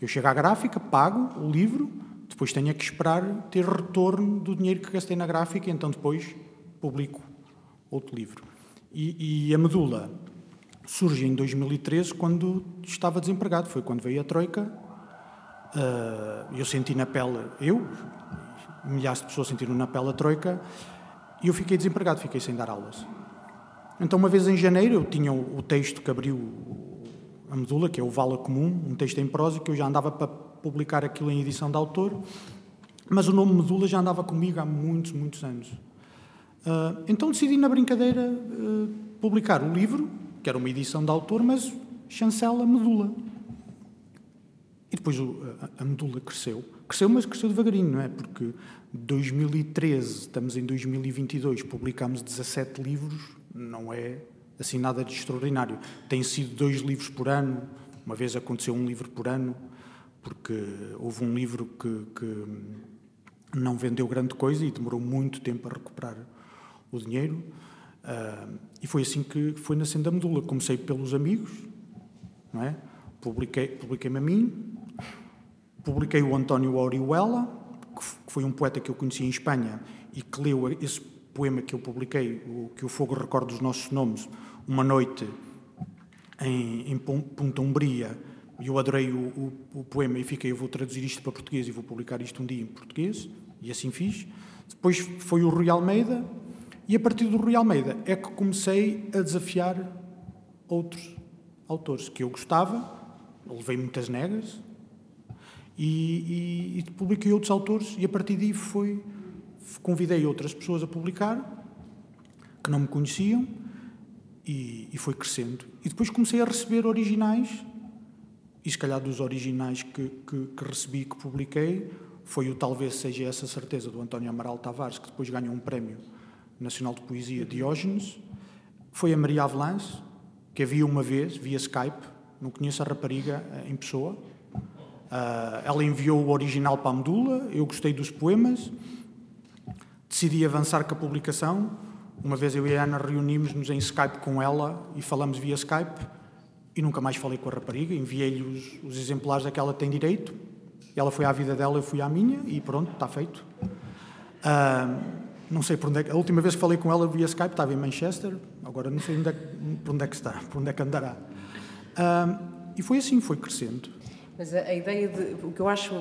Eu chego à gráfica, pago o livro, depois tenho que esperar ter retorno do dinheiro que gastei na gráfica, então depois publico outro livro. E, e, a medula surge em 2013, quando estava desempregado. Foi quando veio a Troika. Uh, eu senti na pele, eu, milhares de pessoas sentiram na pele a Troika, e eu fiquei desempregado, fiquei sem dar aulas. Então, uma vez em janeiro, eu tinha o texto que abriu a medula, que é o Vala Comum, um texto em prosa, que eu já andava para publicar aquilo em edição de autor, mas o nome Medula já andava comigo há muitos, muitos anos. Uh, então decidi na brincadeira uh, publicar o livro, que era uma edição de autor, mas chancela Medula. E depois a, a Medula cresceu. Cresceu, mas cresceu devagarinho, não é? Porque 2013, estamos em 2022, publicámos 17 livros, não é assim nada de extraordinário. Tem sido dois livros por ano, uma vez aconteceu um livro por ano, porque houve um livro que, que não vendeu grande coisa e demorou muito tempo a recuperar o dinheiro. Uh, e foi assim que foi nascendo a medula. Comecei pelos amigos, não é? Publiquei, publiquei-me a mim, publiquei o António Orihuela, que foi um poeta que eu conheci em Espanha e que leu esse poema que eu publiquei, o que o fogo recorda os nossos nomes, uma noite em, em Punta Umbria, e eu adorei o, o, o, poema e fiquei, eu vou traduzir isto para português e vou publicar isto um dia em português, e assim fiz. Depois foi o Rui Almeida, e a partir do Rui Almeida é que comecei a desafiar outros autores que eu gostava, levei muitas negas, e, e, e publiquei outros autores, e a partir daí foi, convidei outras pessoas a publicar, que não me conheciam, e, e foi crescendo. E depois comecei a receber originais e se calhar dos originais que, que, que recebi que publiquei foi o Talvez Seja Essa Certeza do António Amaral Tavares, que depois ganhou um prémio nacional de poesia Diógenes. Foi a Maria Avelães, que havia uma vez, via Skype, não conheço a rapariga eh, em pessoa. Uh, ela enviou o original para a medula, eu gostei dos poemas, decidi avançar com a publicação. Uma vez eu e a Ana reunimos-nos em Skype com ela e falamos via Skype e nunca mais falei com a rapariga, enviei-lhe os, os, exemplares a que ela tem direito. Ela foi à vida dela, eu fui à minha e pronto, está feito. Uh, não sei por onde é que, A última vez que falei com ela via Skype estava em Manchester, agora não sei onde é, por onde é que está, por onde é que andará. Uh, e foi assim, foi crescendo. Mas a, a, ideia de. O que eu acho,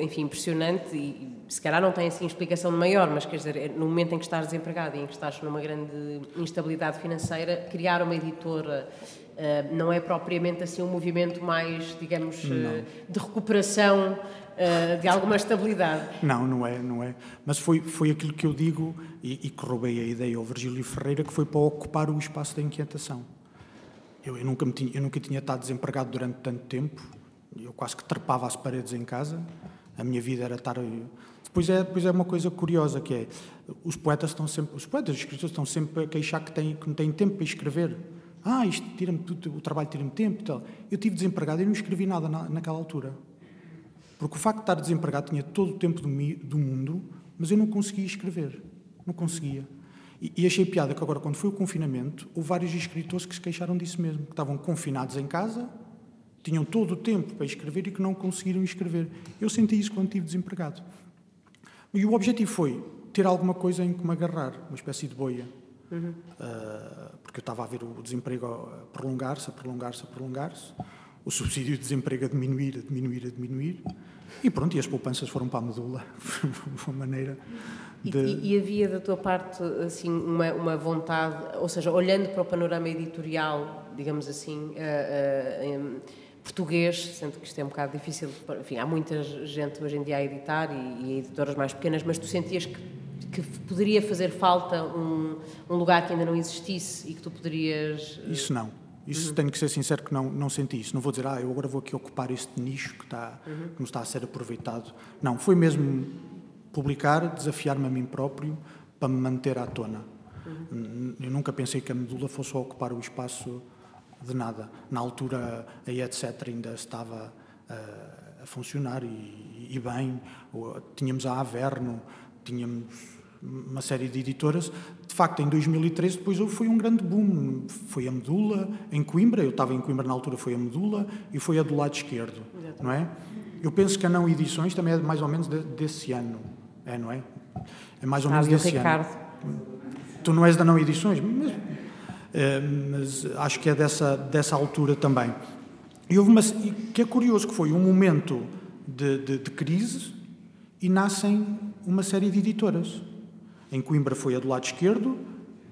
enfim, impressionante, e se calhar não tem assim explicação maior, mas quer dizer, no momento em que estás desempregado e em que estás numa grande instabilidade financeira, criar uma editora Uh, não é propriamente assim um movimento mais, digamos, uh, de recuperação uh, de alguma estabilidade. Não, não é, não é. Mas foi, foi aquilo que eu digo e, e que roubei a ideia ao Virgílio Ferreira, que foi para ocupar o espaço da inquietação. Eu, eu, nunca, me tinha, eu nunca tinha estado desempregado durante tanto tempo, eu quase que trepava as paredes em casa, a minha vida era estar... Depois é, depois é uma coisa curiosa, que é, os poetas estão sempre, os poetas, os escritores estão sempre a queixar que, têm, que não têm tempo para escrever ah, isto tira-me o trabalho tira-me tempo e tal. Eu tive desempregado e não escrevi nada na, naquela altura. Porque o facto de estar desempregado tinha todo o tempo do, do mundo, mas eu não conseguia escrever. Não conseguia. E, e, achei piada que agora, quando foi o confinamento, houve vários escritores que se queixaram disso mesmo, que estavam confinados em casa, tinham todo o tempo para escrever e que não conseguiram escrever. Eu senti isso quando estive desempregado. E o objetivo foi ter alguma coisa em que me agarrar, uma espécie de boia. Uhum. Uh, porque eu estava a ver o desemprego a prolongar-se, a prolongar-se, a prolongar-se, o subsídio de desemprego a diminuir, a diminuir, a diminuir, e pronto, e as poupanças foram para a medula, uma maneira de... E, e, havia da tua parte, assim, uma, uma vontade, ou seja, olhando para o panorama editorial, digamos assim, uh, uh, português, sendo que isto é um bocado difícil, enfim, há muita gente hoje em dia a editar e, e editoras mais pequenas, mas tu sentias que que poderia fazer falta um, um, lugar que ainda não existisse e que tu poderias. Eh, isso não. Isso uhum. tenho que ser sincero que não, não senti isso. Não vou dizer, ah, eu agora vou aqui ocupar este nicho que, está, uhum. que não está a ser aproveitado. Não, foi mesmo publicar, desafiar-me a mim próprio para me manter à tona. Uhum. Eu nunca pensei que a medula fosse ocupar o espaço de nada. Na altura, a etc. ainda estava uh, a funcionar e, e bem. Tínhamos a Averno, tínhamos uma série de editoras. De facto, em 2013, depois foi um grande boom. Foi a Medula, em Coimbra, eu estava em Coimbra na altura, foi a Medula, e foi a do lado esquerdo, não é? Eu penso que a Não Edições também é mais ou menos desse ano, é, não é? É mais ou menos desse Ricardo. ano. Tu não és da Não Edições, mas, é, mas acho que é dessa, dessa altura também. E houve uma, que é curioso, que foi um momento de, de, de crise e nascem uma série de editoras. Em Coimbra foi a do lado esquerdo,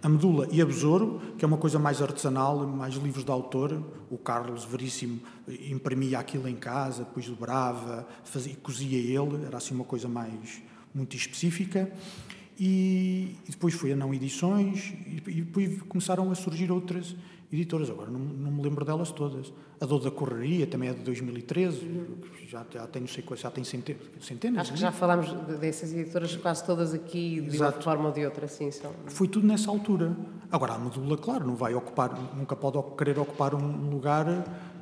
a Medula e a Besouro, que é uma coisa mais artesanal, mais livros de autor. O Carlos Veríssimo imprimia aquilo em casa, depois dobrava, fazia, cozia ele, era assim uma coisa mais muito específica. E, e depois foi a Não Edições, e, e depois começaram a surgir outras editoras, agora não, não, me lembro delas todas. A Dor da Correria também é de 2013, já, já tem, não sei já tem centenas. Acho que já falámos dessas editoras quase todas aqui, de Exato. uma forma ou de outra, sim. São... Foi tudo nessa altura. Agora, a Medula, claro, não vai ocupar, nunca pode querer ocupar um lugar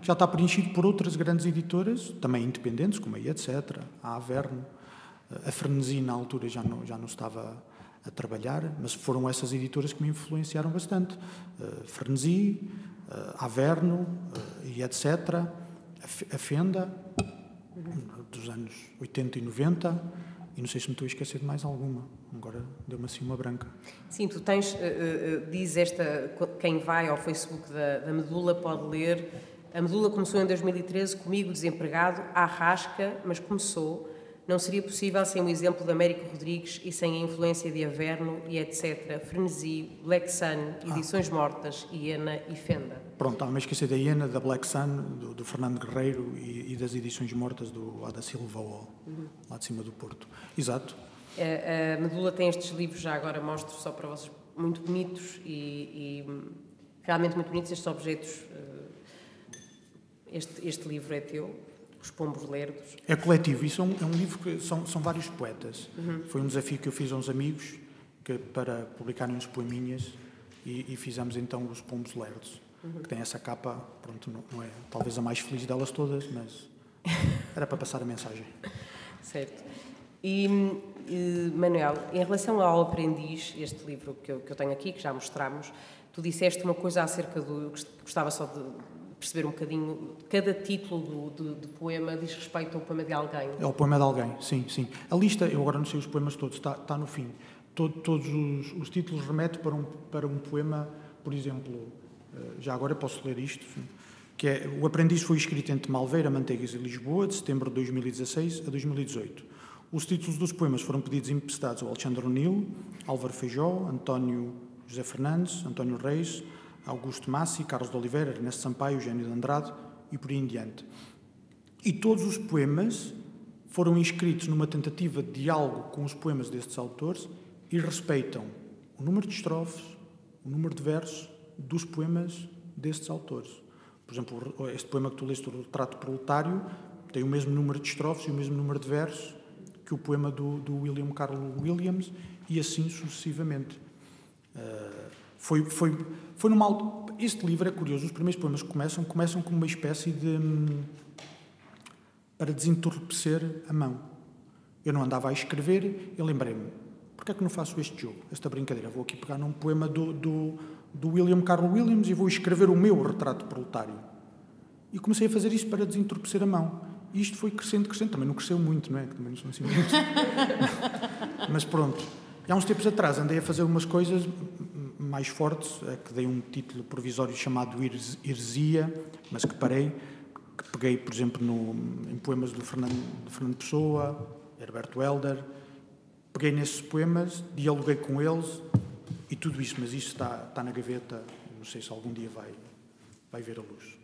que já está preenchido por outras grandes editoras, também independentes, como a etc., a Averno. A Frenesi, na altura, já não, já não estava a trabalhar, mas foram essas editoras que me influenciaram bastante. Uh, Frenesi, uh, Averno uh, e etc. A Fenda, dos anos 80 e 90, e não sei se me estou a esquecer de mais alguma. Agora deu-me assim uma branca. Sim, tu tens, uh, uh, diz esta, quem vai ao Facebook da, da Medula pode ler. A Medula começou em 2013 comigo desempregado, à rasca, mas começou. Não seria possível sem o exemplo de Américo Rodrigues e sem a influência de Averno e etc. Frenesi, Black Sun, Edições ah. Mortas, Iena e Fenda. Pronto, estava a esquecer da Iena, da Black Sun, do, do Fernando Guerreiro e, e, das Edições Mortas do Ada Silva, uhum. lá de cima do Porto. Exato. A, a Medula tem estes livros, já agora mostro só para vocês, muito bonitos e, e realmente muito bonitos estes objetos. Eh, este, este livro é teu, os Pombos Lerdos. É coletivo, isso é um, é um livro que são, são vários poetas. Uhum. Foi um desafio que eu fiz a uns amigos que, para publicarem uns poeminhas e, e fizemos então os Pombos Lerdos, uhum. que tem essa capa, pronto, não, não, é talvez a mais feliz delas todas, mas era para passar a mensagem. Certo. E, e, Manuel, em relação ao Aprendiz, este livro que eu, que eu tenho aqui, que já mostramos, tu disseste uma coisa acerca do. Gostava só de perceber um bocadinho, cada título do, poema diz respeito ao poema de alguém. É o poema de alguém, sim, sim. A lista, eu agora não sei os poemas todos, está, está no fim. Todo, todos os, os, títulos remetem para um, para um poema, por exemplo, eh, já agora posso ler isto, que é O Aprendiz foi escrito entre Malveira, Manteigas e Lisboa, de setembro de 2016 a 2018. Os títulos dos poemas foram pedidos e emprestados ao Alexandre O'Neill, Álvaro Feijó, António José Fernandes, António Reis, Augusto Massi, Carlos de Oliveira, Ernesto Sampaio, Eugênio de Andrade e por aí em diante. E todos os poemas foram inscritos numa tentativa de diálogo com os poemas destes autores e respeitam o número de estrofes, o número de versos dos poemas destes autores. Por exemplo, este poema que tu leste, o Retrato Proletário, tem o mesmo número de estrofes e o mesmo número de versos que o poema do, do William Carlos Williams e assim sucessivamente. Uh, foi, foi, foi numa Este livro é curioso, os primeiros poemas que começam, começam com uma espécie de. Hum, para desentorpecer a mão. Eu não andava a escrever e lembrei-me: porquê é que não faço este jogo, esta brincadeira? Vou aqui pegar num poema do, do, do William Carlos Williams e vou escrever o meu retrato proletário. E comecei a fazer isso para desentorpecer a mão. E isto foi crescendo, crescendo. Também não cresceu muito, não é? Também não sou assim. Mas pronto. E há uns tempos atrás andei a fazer umas coisas mais fortes, que dei um título provisório chamado Heresia, mas que parei, que peguei, por exemplo, no, em poemas do Fernando, do Fernando Pessoa, Herberto Helder, peguei nesses poemas, dialoguei com eles e tudo isso, mas isso está, está na gaveta, não sei se algum dia vai, vai ver a luz.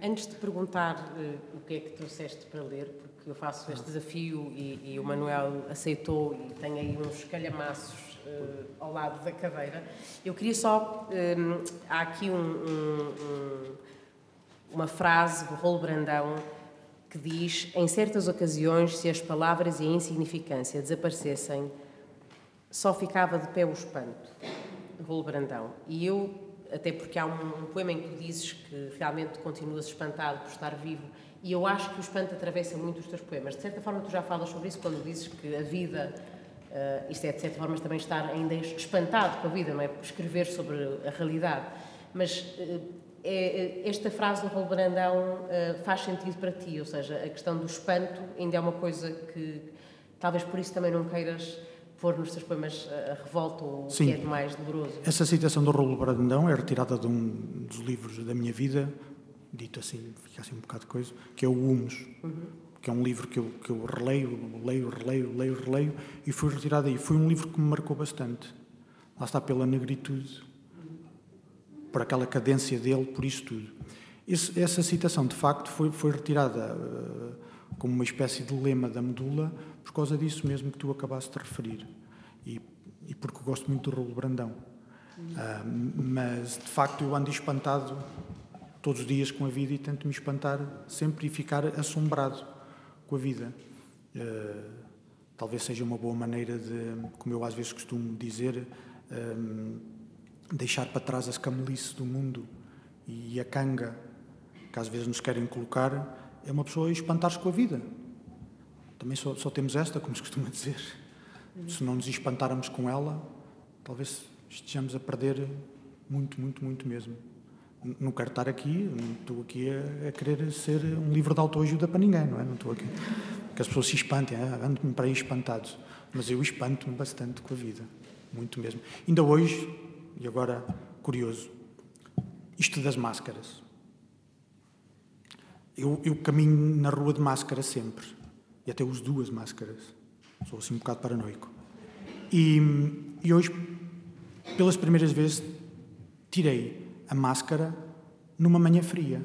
Antes de perguntar uh, o que é que trouxeste para ler, porque eu faço este desafio e, e o Manuel aceitou e tem aí uns calhamaços uh, ao lado da cadeira. Eu queria só. Um, há aqui um, um, uma frase do Rolo Brandão que diz: Em certas ocasiões, se as palavras e a insignificância desaparecessem, só ficava de pé o espanto. Rolo Brandão. E eu, até porque há um, um poema em que tu dizes que realmente continuas espantado por estar vivo, e eu acho que o espanto atravessa muito os teus poemas. De certa forma, tu já falas sobre isso quando dizes que a vida Uh, isto é, de certa forma, também estar ainda espantado com a vida, não é? Escrever sobre a realidade. Mas uh, é, esta frase do Raul Brandão uh, faz sentido para ti, ou seja, a questão do espanto ainda é uma coisa que talvez por isso também não queiras pôr nos teus poemas a revolta ou o que é de mais doloroso. Essa citação do Raul Brandão é retirada de um dos livros da minha vida, dito assim, fica assim um bocado de coisa, que é o Humus. Uhum que é um livro que eu, que eu releio, leio, releio, leio, releio, e foi retirado aí. Foi um livro que me marcou bastante. Lá está pela negritude, por aquela cadência dele, por isso tudo. Esse, essa citação, de facto, foi, foi retirada uh, como uma espécie de lema da medula, por causa disso mesmo que tu acabaste de referir. E, e porque gosto muito do Rolo Brandão. Uh, mas, de facto, eu ando espantado todos os dias com a vida e tento me espantar sempre e ficar assombrado com a vida. Uh, talvez seja uma boa maneira de, como eu às vezes costumo dizer, um, eh, deixar para trás as camelice do mundo e a canga que às vezes nos querem colocar, é uma pessoa espantar-se com a vida. também só, só temos esta, como se costuma dizer. Se não nos espantarmos com ela, talvez estejamos a perder muito, muito, muito mesmo. Não quero estar aqui, não estou aqui a, a querer ser um livro de autoajuda para ninguém, não é? Não estou aqui. Que as pessoas se espantem, ah, andam-me para aí espantados. Mas eu espanto-me bastante com a vida, muito mesmo. Ainda hoje, e agora curioso, isto das máscaras. Eu, eu caminho na rua de máscara sempre. E até uso duas máscaras. Sou assim um bocado paranoico. E, e hoje, pelas primeiras vezes, tirei a máscara numa manhã fria.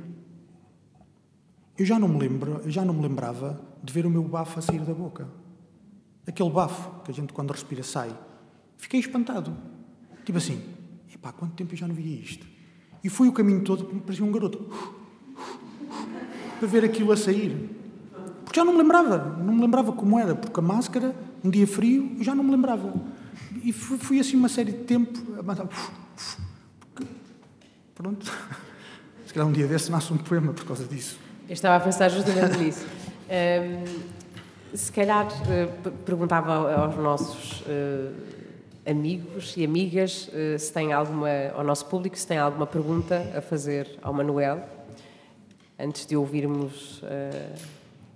Eu já não me lembro, já não me lembrava de ver o meu bafo a sair da boca. Aquele bafo que a gente quando respira sai. Fiquei espantado. Tipo assim, epá, quanto tempo eu já não via isto? E fui o caminho todo, parecia um garoto, para ver aquilo a sair. Porque já não me lembrava, não me lembrava como era, porque a máscara, um dia frio, eu já não me lembrava. E fui, fui assim uma série de tempo a mandar. Pronto. Se calhar um dia desse nasce um poema por causa disso. Eu estava a pensar justamente nisso. Um, se calhar uh, perguntava aos nossos uh, amigos e amigas uh, se tem alguma, ao nosso público, se tem alguma pergunta a fazer ao Manuel, antes de ouvirmos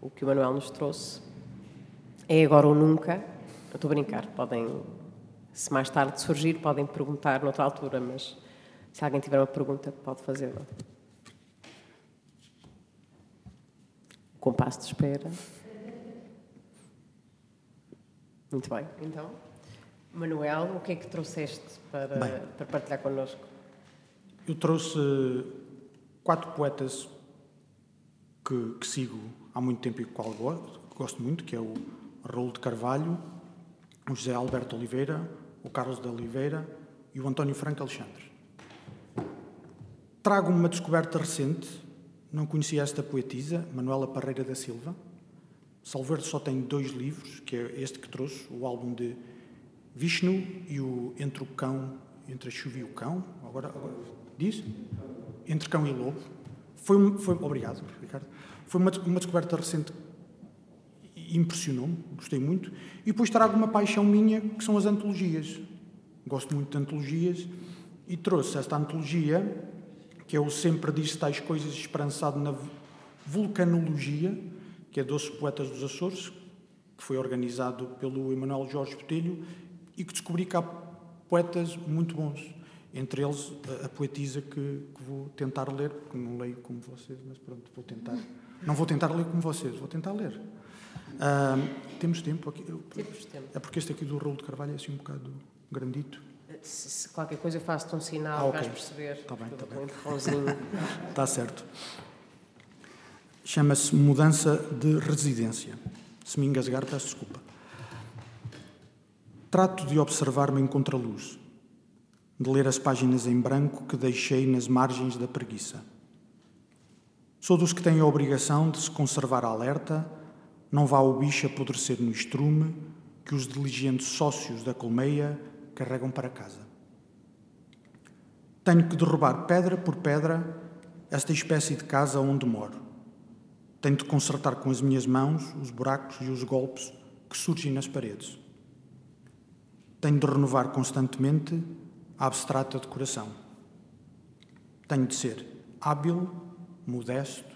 o que o Manuel nos trouxe. É agora ou nunca. Estou a brincar, podem, se mais tarde surgir, podem perguntar noutra altura, mas se alguém tiver uma pergunta, pode fazê-la. Compasso de espera. Muito bem, então. Manuel, o que é que trouxeste para, para partilhar connosco? Eu trouxe quatro poetas que, que sigo há muito tempo e qual gosto muito, que é o Raul de Carvalho, o José Alberto Oliveira, o Carlos de Oliveira e o António Franco Alexandre. Trago uma descoberta recente não conhecia esta poetisa, Manuela Parreira da Silva. Salverde só tem dois livros, que é este que trouxe, o álbum de Vishnu e o Entre o Cão, Entre a Chuva e o Cão. Agora, agora diz? Entre Cão e Lobo. Foi, foi obrigado, Ricardo. Foi uma, uma descoberta recente impressionou-me, gostei muito. E depois trago uma paixão minha, que são as antologias. Gosto muito de antologias e trouxe esta antologia que o Sempre Disse Tais Coisas Esperançado na Vulcanologia, que é Doce Poetas dos Açores, que foi organizado pelo Emanuel Jorge Botelho e que descobri que há poetas muito bons. Entre eles, a, a poetisa que, que, vou tentar ler, porque não leio como vocês, mas pronto, vou tentar. Não vou tentar ler como vocês, vou tentar ler. Uh, temos tempo aqui? Temos tempo. É porque este aqui do Raul de Carvalho é assim um bocado grandito se, qualquer coisa faço-te um sinal, ah, okay. vais perceber. Está bem, está bem. Está certo. Chama-se mudança de residência. Se me engasgar, peço desculpa. Trato de observar-me em contraluz, de ler as páginas em branco que deixei nas margens da preguiça. Sou dos que têm a obrigação de se conservar alerta, não vá o bicho apodrecer no estrume que os diligentes sócios da colmeia carregam para casa. Tenho que derrubar pedra por pedra esta espécie de casa onde moro. Tenho de consertar com as minhas mãos os buracos e os golpes que surgem nas paredes. Tenho de renovar constantemente a abstrata decoração. Tenho de ser hábil, modesto,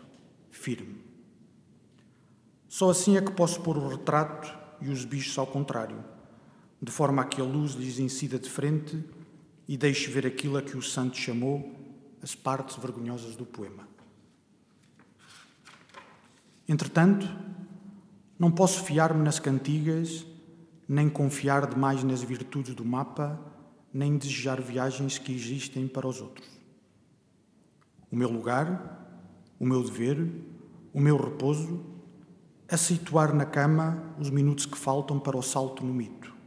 firme. Só assim é que posso pôr o retrato e os bichos ao contrário de forma a que a luz lhes incida de frente e deixe ver aquilo a que o santo chamou as partes vergonhosas do poema. Entretanto, não posso fiar-me nas cantigas, nem confiar demais nas virtudes do mapa, nem desejar viagens que existem para os outros. O meu lugar, o meu dever, o meu repouso é situar na cama os minutos que faltam para o salto no mito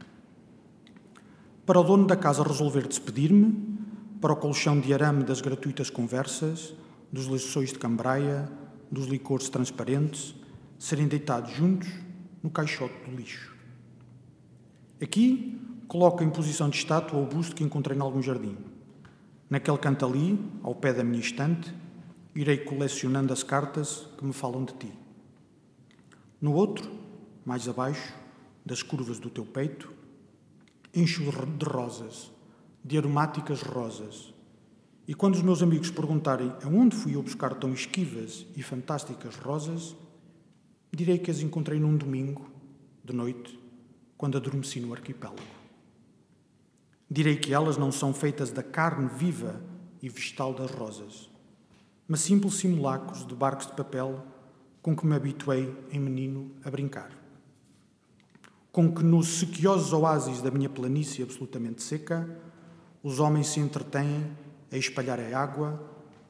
para o dono da casa resolver despedir-me, para o colchão de arame das gratuitas conversas, dos lençóis de cambraia, dos licores transparentes, serem deitados juntos no caixote do lixo. Aqui coloco em posição de estátua o busto que encontrei em algum jardim. Naquele canto ali, ao pé da minha estante, irei colecionando as cartas que me falam de ti. No outro, mais abaixo das curvas do teu peito, encho de rosas, de aromáticas rosas. E quando os meus amigos perguntarem aonde fui eu buscar tão esquivas e fantásticas rosas, direi que as encontrei num domingo, de noite, quando adormeci no arquipélago. Direi que elas não são feitas da carne viva e vegetal das rosas, mas simples simulacros de barcos de papel com que me habituei em menino a brincar. Com que nos sequiosos oásis da minha planície absolutamente seca, os homens se entretêm a espalhar a água,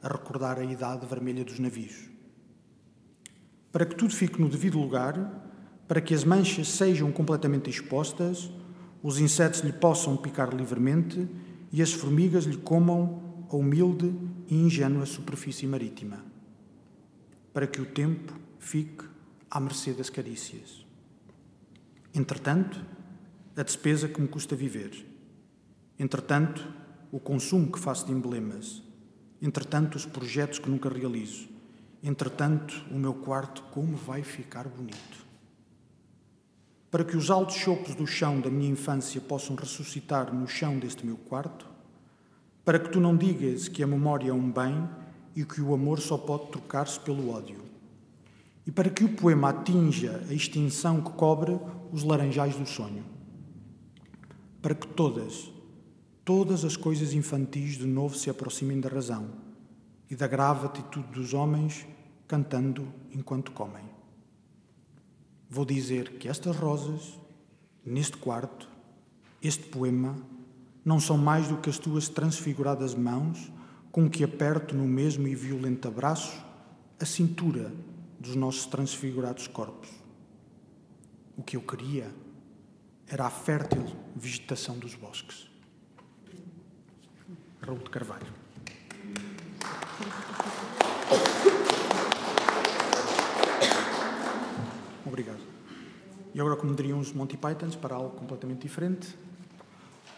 a recordar a idade vermelha dos navios. Para que tudo fique no devido lugar, para que as manchas sejam completamente expostas, os insetos lhe possam picar livremente e as formigas lhe comam a humilde e ingênua superfície marítima. Para que o tempo fique à mercê das carícias. Entretanto, a despesa que me custa viver. Entretanto, o consumo que faço de emblemas. Entretanto, os projetos que nunca realizo. Entretanto, o meu quarto como vai ficar bonito. Para que os altos chopos do chão da minha infância possam ressuscitar no chão deste meu quarto, para que tu não digas que a memória é um bem e que o amor só pode trocar-se pelo ódio e para que o poema atinja a extinção que cobre os laranjais do sonho. Para que todas, todas as coisas infantis de novo se aproximem da razão e da grave atitude dos homens cantando enquanto comem. Vou dizer que estas rosas, neste quarto, este poema, não são mais do que as tuas transfiguradas mãos com que aperto no mesmo e violento abraço a cintura dos nossos transfigurados corpos. O que eu queria era a fértil vegetação dos bosques. Raul de Carvalho. Obrigado. E agora, como diriam os Monty Pythons, para algo completamente diferente,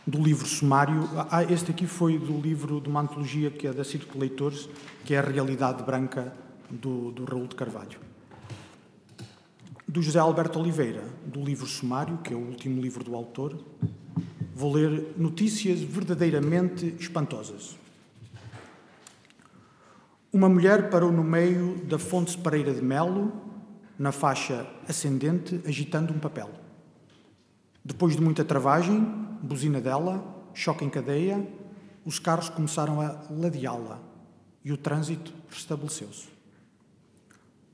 do livro sumário. Ah, este aqui foi do livro de uma antologia que é da Círculo Leitores, que é a Realidade Branca do, do Raul de Carvalho. Do José Alberto Oliveira, do livro Sumário, que é o último livro do autor, vou ler notícias verdadeiramente espantosas. Uma mulher parou no meio da Fonte Pereira de Melo, na faixa ascendente, agitando um papel. Depois de muita travagem, buzina dela, choque em cadeia, os carros começaram a ladeá-la e o trânsito restabeleceu-se.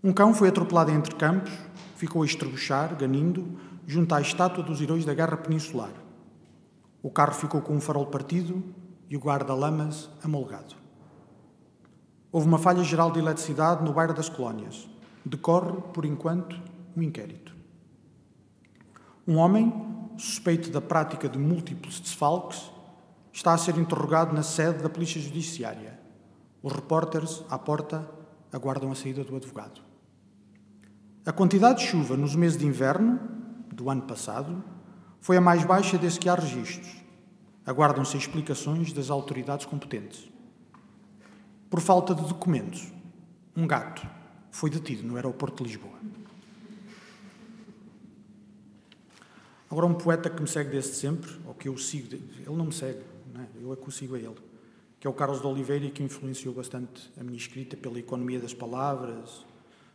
Um cão foi atropelado entre campos, ficou a estrebuchar, ganindo, junto à estátua dos heróis da Guerra Peninsular. O carro ficou com um farol partido e o guarda-lamas amolgado. Houve uma falha geral de eletricidade no bairro das Colónias. Decorre, por enquanto, um inquérito. Um homem, suspeito da prática de múltiplos desfalques, está a ser interrogado na sede da Polícia Judiciária. Os repórteres, à porta, aguardam a saída do advogado. A quantidade de chuva nos meses de inverno do ano passado foi a mais baixa desde que há registros. Aguardam-se explicações das autoridades competentes. Por falta de documentos, um gato foi detido no aeroporto de Lisboa. Agora, um poeta que me segue desde sempre, ou que eu sigo, ele não me segue, não é? eu é que o sigo a ele, que é o Carlos de Oliveira e que influenciou bastante a minha escrita pela economia das palavras,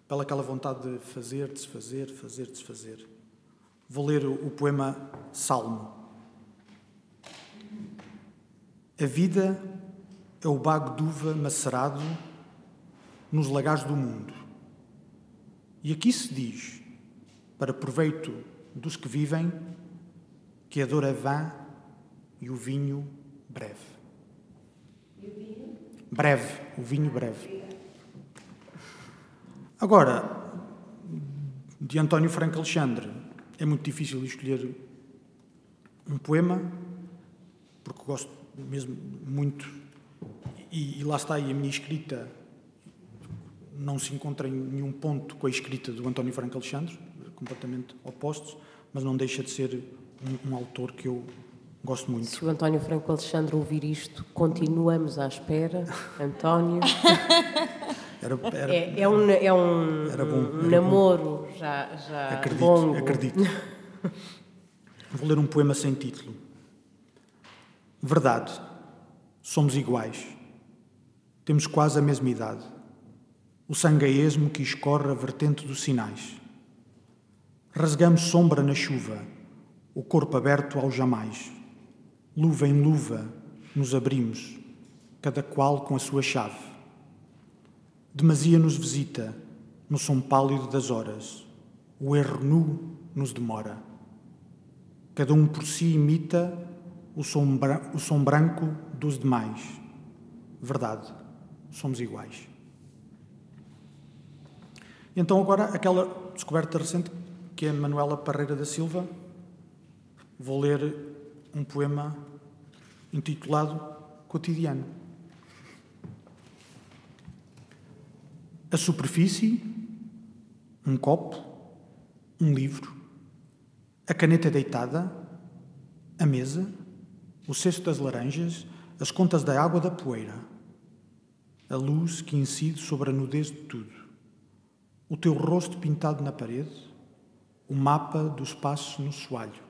pela aquela vontade de fazer, desfazer, fazer, desfazer. Vou ler o, o poema Salmo. A vida é o bago de uva macerado nos lagares do mundo. E aqui se diz, para proveito dos que vivem, que a dor é vã e o vinho breve. Breve, o vinho breve. Agora, de António Franco Alexandre, é muito difícil escolher um poema, porque gosto mesmo muito, e, e lá está aí a minha escrita não se encontra em nenhum ponto com a escrita do António Franco Alexandre, completamente opostos, mas não deixa de ser um, um, autor que eu gosto muito. Se o António Franco Alexandre ouvir isto, continuamos à espera. António. Era, era, É, é um, é um, Era bom, um namoro já, já acredito, longo. acredito. Vou ler um poema sem título. Verdade. Somos iguais. Temos quase a mesma idade. O sangue é esmo que escorre a vertente dos sinais. Rasgamos sombra na chuva, o corpo aberto ao jamais. Luva em luva nos abrimos, cada qual com a sua chave. Demasia nos visita, no som pálido das horas. O erro nu nos demora. Cada um por si imita o som, o som branco dos demais. Verdade, somos iguais. Então agora aquela descoberta recente que é Manuela Parreira da Silva. Vou ler um poema intitulado Cotidiano. A superfície, um copo, um livro, a caneta deitada, a mesa, o cesto das laranjas, as contas da água da poeira, a luz que incide sobre a nudez de tudo, o teu rosto pintado na parede, o mapa dos passos no soalho.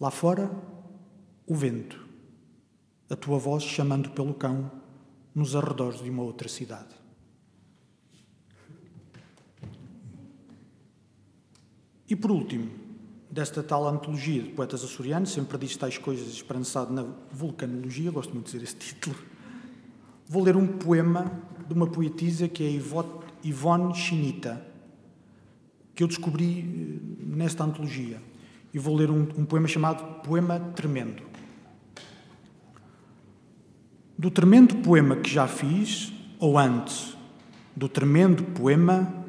Lá fora, o vento, a tua voz chamando pelo cão nos arredores de uma outra cidade. E por último, desta tal antologia de poetas açorianos, sempre diz tais coisas esperançado na vulcanologia, gosto muito de dizer esse título, vou ler um poema de uma poetisa que é Ivone Chinita, que eu descobri eh, nesta antologia. E vou ler um, um poema chamado Poema Tremendo. Do tremendo poema que já fiz, ou antes do tremendo poema,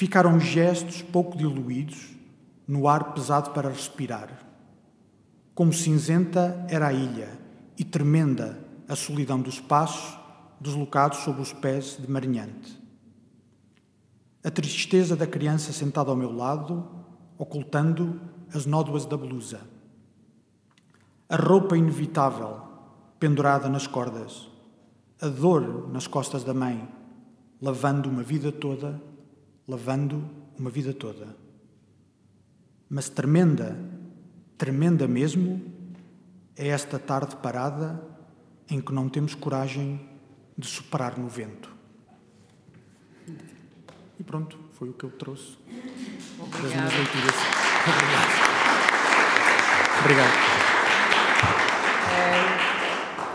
ficaram gestos pouco diluídos no ar pesado para respirar. Como cinzenta era a ilha e tremenda a solidão dos passos deslocados sob os pés de marinhante. A tristeza da criança sentada ao meu lado, ocultando as nódoas da blusa. A roupa inevitável pendurada nas cordas. A dor nas costas da mãe, lavando uma vida toda, lavando uma vida toda. Mas tremenda, tremenda mesmo, é esta tarde parada em que não temos coragem de superar no vento. E pronto, foi o que eu trouxe leituras. Obrigado. Obrigado.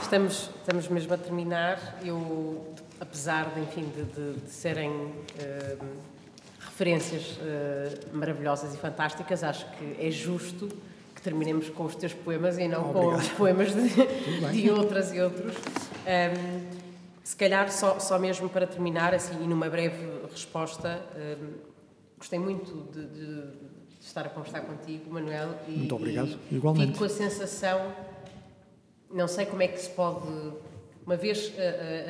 Estamos, estamos mesmo a terminar. Eu, apesar de, enfim, de, de- de serem eh, referências eh, maravilhosas e fantásticas, acho que é justo que terminemos com os teus poemas e não com os poemas de, de outras e outros. Ahm, se calhar, só, só mesmo para terminar, assim, e numa breve resposta, ahm, gostei muito de, de- de estar a conversar contigo, Manuel. E, Muito obrigado. e Igualmente. Fico com a sensação não sei como é que se pode. Uma vez a,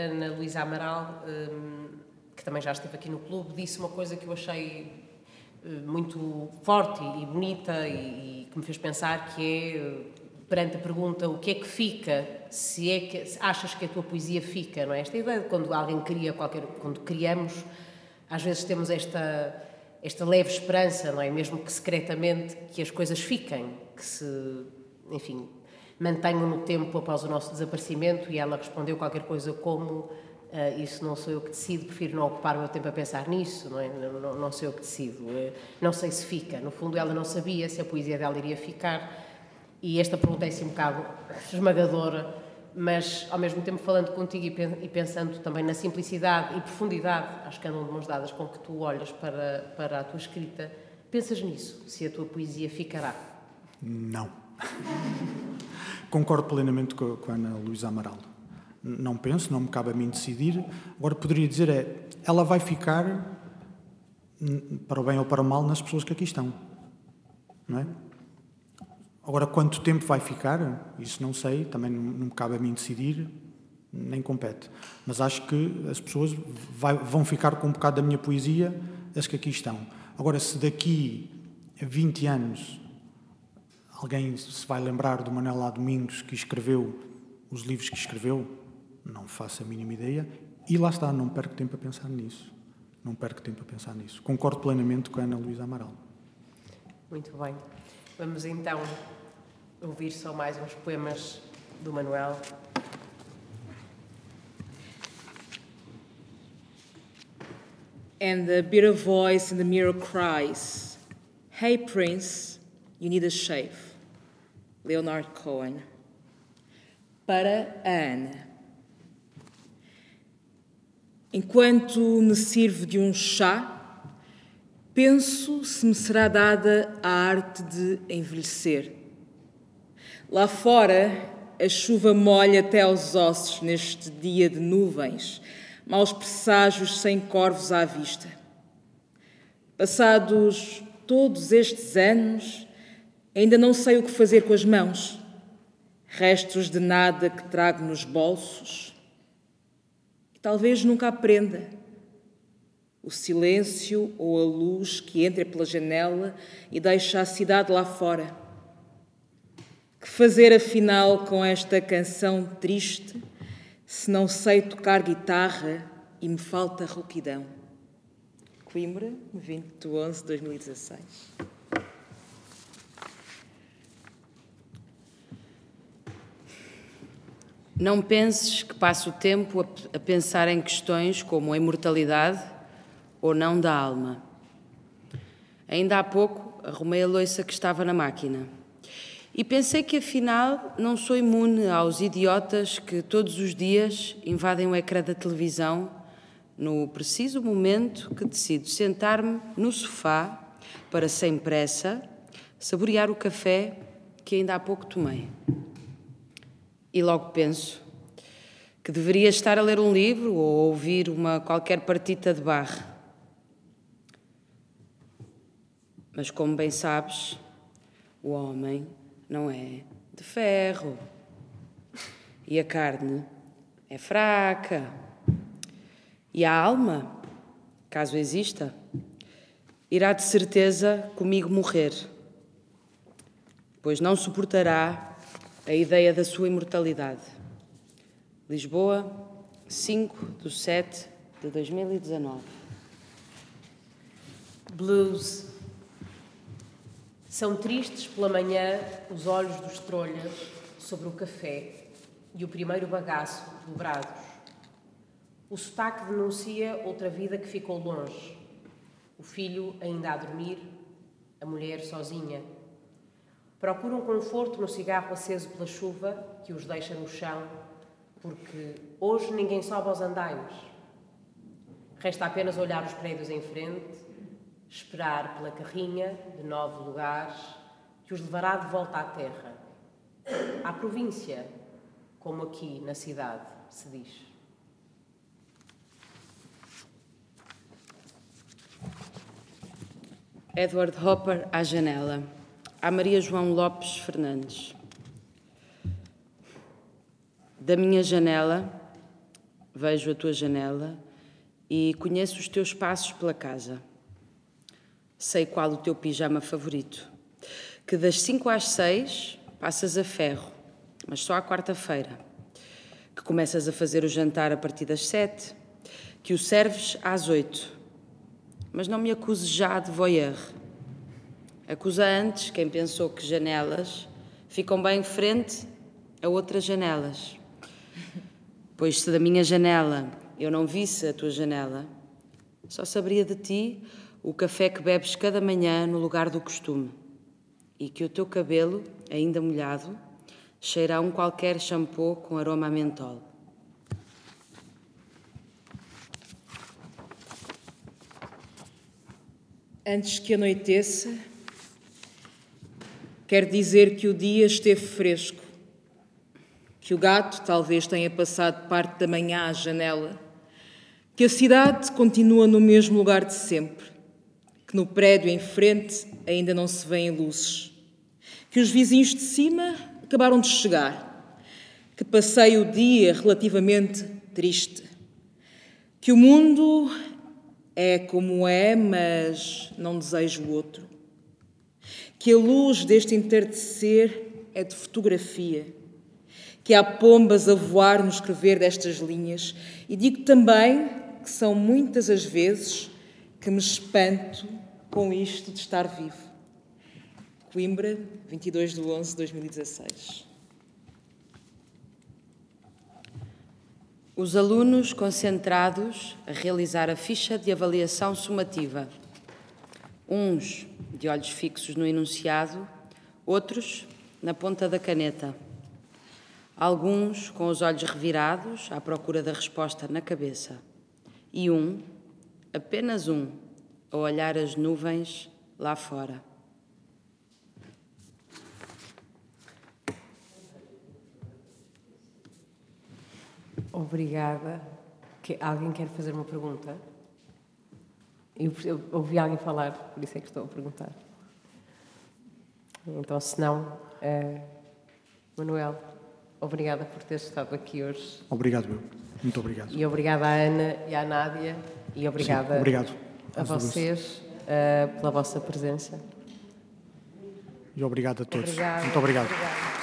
a Ana Luísa Amaral, que também já esteve aqui no clube, disse uma coisa que eu achei eh, muito forte e bonita e, que me fez pensar que é eh, perante a pergunta o que é que fica, se é que se achas que a tua poesia fica, não é? Esta ideia de quando alguém cria qualquer, quando criamos, às vezes temos esta esta leve esperança, não é? Mesmo que secretamente que as coisas fiquem, que se, enfim, mantenham no tempo após o nosso desaparecimento e ela respondeu qualquer coisa como ah, isso não sou eu que decido, prefiro não ocupar o meu tempo a pensar nisso, não é? Não, não, não sou eu que decido, eh, não sei se fica. No fundo, ela não sabia se a poesia dela iria ficar e esta pergunta é assim um bocado esmagadora, mas ao mesmo tempo falando contigo e pen- pensando também na simplicidade e profundidade, acho que andam de mãos dadas com que tu olhas para, para a tua escrita, pensas nisso, se a tua poesia ficará. Não. Concordo plenamente com, com a Ana Luísa Amaral. Não penso, não me cabe a mim decidir. Agora poderia dizer é, ela vai ficar, n- para o bem ou para o mal, nas pessoas que aqui estão. Não é? Agora, quanto tempo vai ficar, isso não sei, também não, me cabe a mim decidir, nem compete. Mas acho que as pessoas vai- vão ficar com um bocado da minha poesia, as que aqui estão. Agora, se daqui a 20 anos alguém se vai lembrar do Manuel. Domingos que escreveu os livros que escreveu, não faço a mínima ideia, E lá está, não perco tempo a pensar nisso. Não perco tempo a pensar nisso. Concordo plenamente com a Ana Luísa Amaral. Muito bem. Vamos então ouvir só mais uns poemas do Manuel. And the bitter voice in the mirror cries, Hey, Prince, you need a shave. Leonard Cohen. Para a Ana. Enquanto me sirvo de um chá, penso se me será dada a arte de envelhecer. Lá fora, a chuva molha até aos ossos neste dia de nuvens, maus presságios sem corvos à vista. Passados todos estes anos, ainda não sei o que fazer com as mãos. Restos de nada que trago nos bolsos. Talvez nunca aprenda. O silêncio ou a luz que entra pela janela e deixa a cidade lá fora. Que fazer afinal com esta canção triste? se não sei tocar guitarra e me falta rouquidão. Coimbra, 20 de 11 de 2016. Não penses que passo o tempo a, a pensar em questões como a imortalidade ou não da alma. Ainda há pouco arrumei a loiça que estava na máquina. E pensei que afinal não sou imune aos idiotas que todos os dias invadem o ecrã da televisão no preciso momento que decido sentar-me no sofá para, sem pressa, saborear o café que ainda há pouco tomei. E logo penso que deveria estar a ler um livro ou ouvir uma qualquer partita de barra. Mas como bem sabes, o homem não é de ferro. E a carne é fraca. E a alma, caso exista, irá de certeza comigo morrer, pois não suportará a ideia da sua imortalidade. Lisboa, 5 de 7 de 2019. Blues. São tristes pela manhã os olhos dos trolhas sobre o café e o primeiro bagaço dobrados. O sotaque denuncia outra vida que ficou longe. O filho ainda a dormir, a mulher sozinha. Procuram conforto no cigarro aceso pela chuva que os deixa no chão, porque hoje ninguém sobe aos andaimes. Resta apenas olhar os prédios em frente esperar pela carrinha de nove lugares que os levará de volta à terra, à província, como aqui na cidade se diz. Edward Hopper à janela. A Maria João Lopes Fernandes. Da minha janela, vejo a tua janela e conheço os teus passos pela casa. Sei qual o teu pijama favorito. Que das 5 às 6 passas a ferro, mas só à quarta-feira. Que começas a fazer o jantar a partir das 7. Que o serves às 8. Mas não me acuse já de voyeur. Acusa antes quem pensou que janelas ficam bem frente a outras janelas. Pois se da minha janela eu não visse a tua janela, só saberia de ti o café que bebes cada manhã no lugar do costume, e que o teu cabelo, ainda molhado, cheira a um qualquer shampoo com aroma a mentol. Antes que anoiteça, quer dizer que o dia esteve fresco, que o gato talvez tenha passado parte da manhã à janela, que a cidade continua no mesmo lugar de sempre, que no prédio em frente ainda não se vêem luzes, que os vizinhos de cima acabaram de chegar, que passei o dia relativamente triste, que o mundo é como é, mas não desejo o outro, que a luz deste entardecer é de fotografia, que há pombas a voar no escrever destas linhas, e digo também que são muitas as vezes que me espanto com isto de estar vivo. Coimbra, 22 de 11 de 2016. Os alunos concentrados a realizar a ficha de avaliação sumativa. Uns de olhos fixos no enunciado, outros na ponta da caneta. Alguns com os olhos revirados à procura da resposta na cabeça. E um, apenas um, a olhar as nuvens lá fora. Obrigada. Que, alguém quer fazer uma pergunta? Eu, eu ouvi alguém falar, por isso é que estou a perguntar. Então, se não, uh, Manuel, obrigada por ter estado aqui hoje. Obrigado, eu. Muito obrigado. E obrigada à Ana e à Nádia. E obrigada Sim, obrigado. a vocês uh, pela vossa presença. E obrigado a todos. Obrigada. Muito obrigado. obrigado.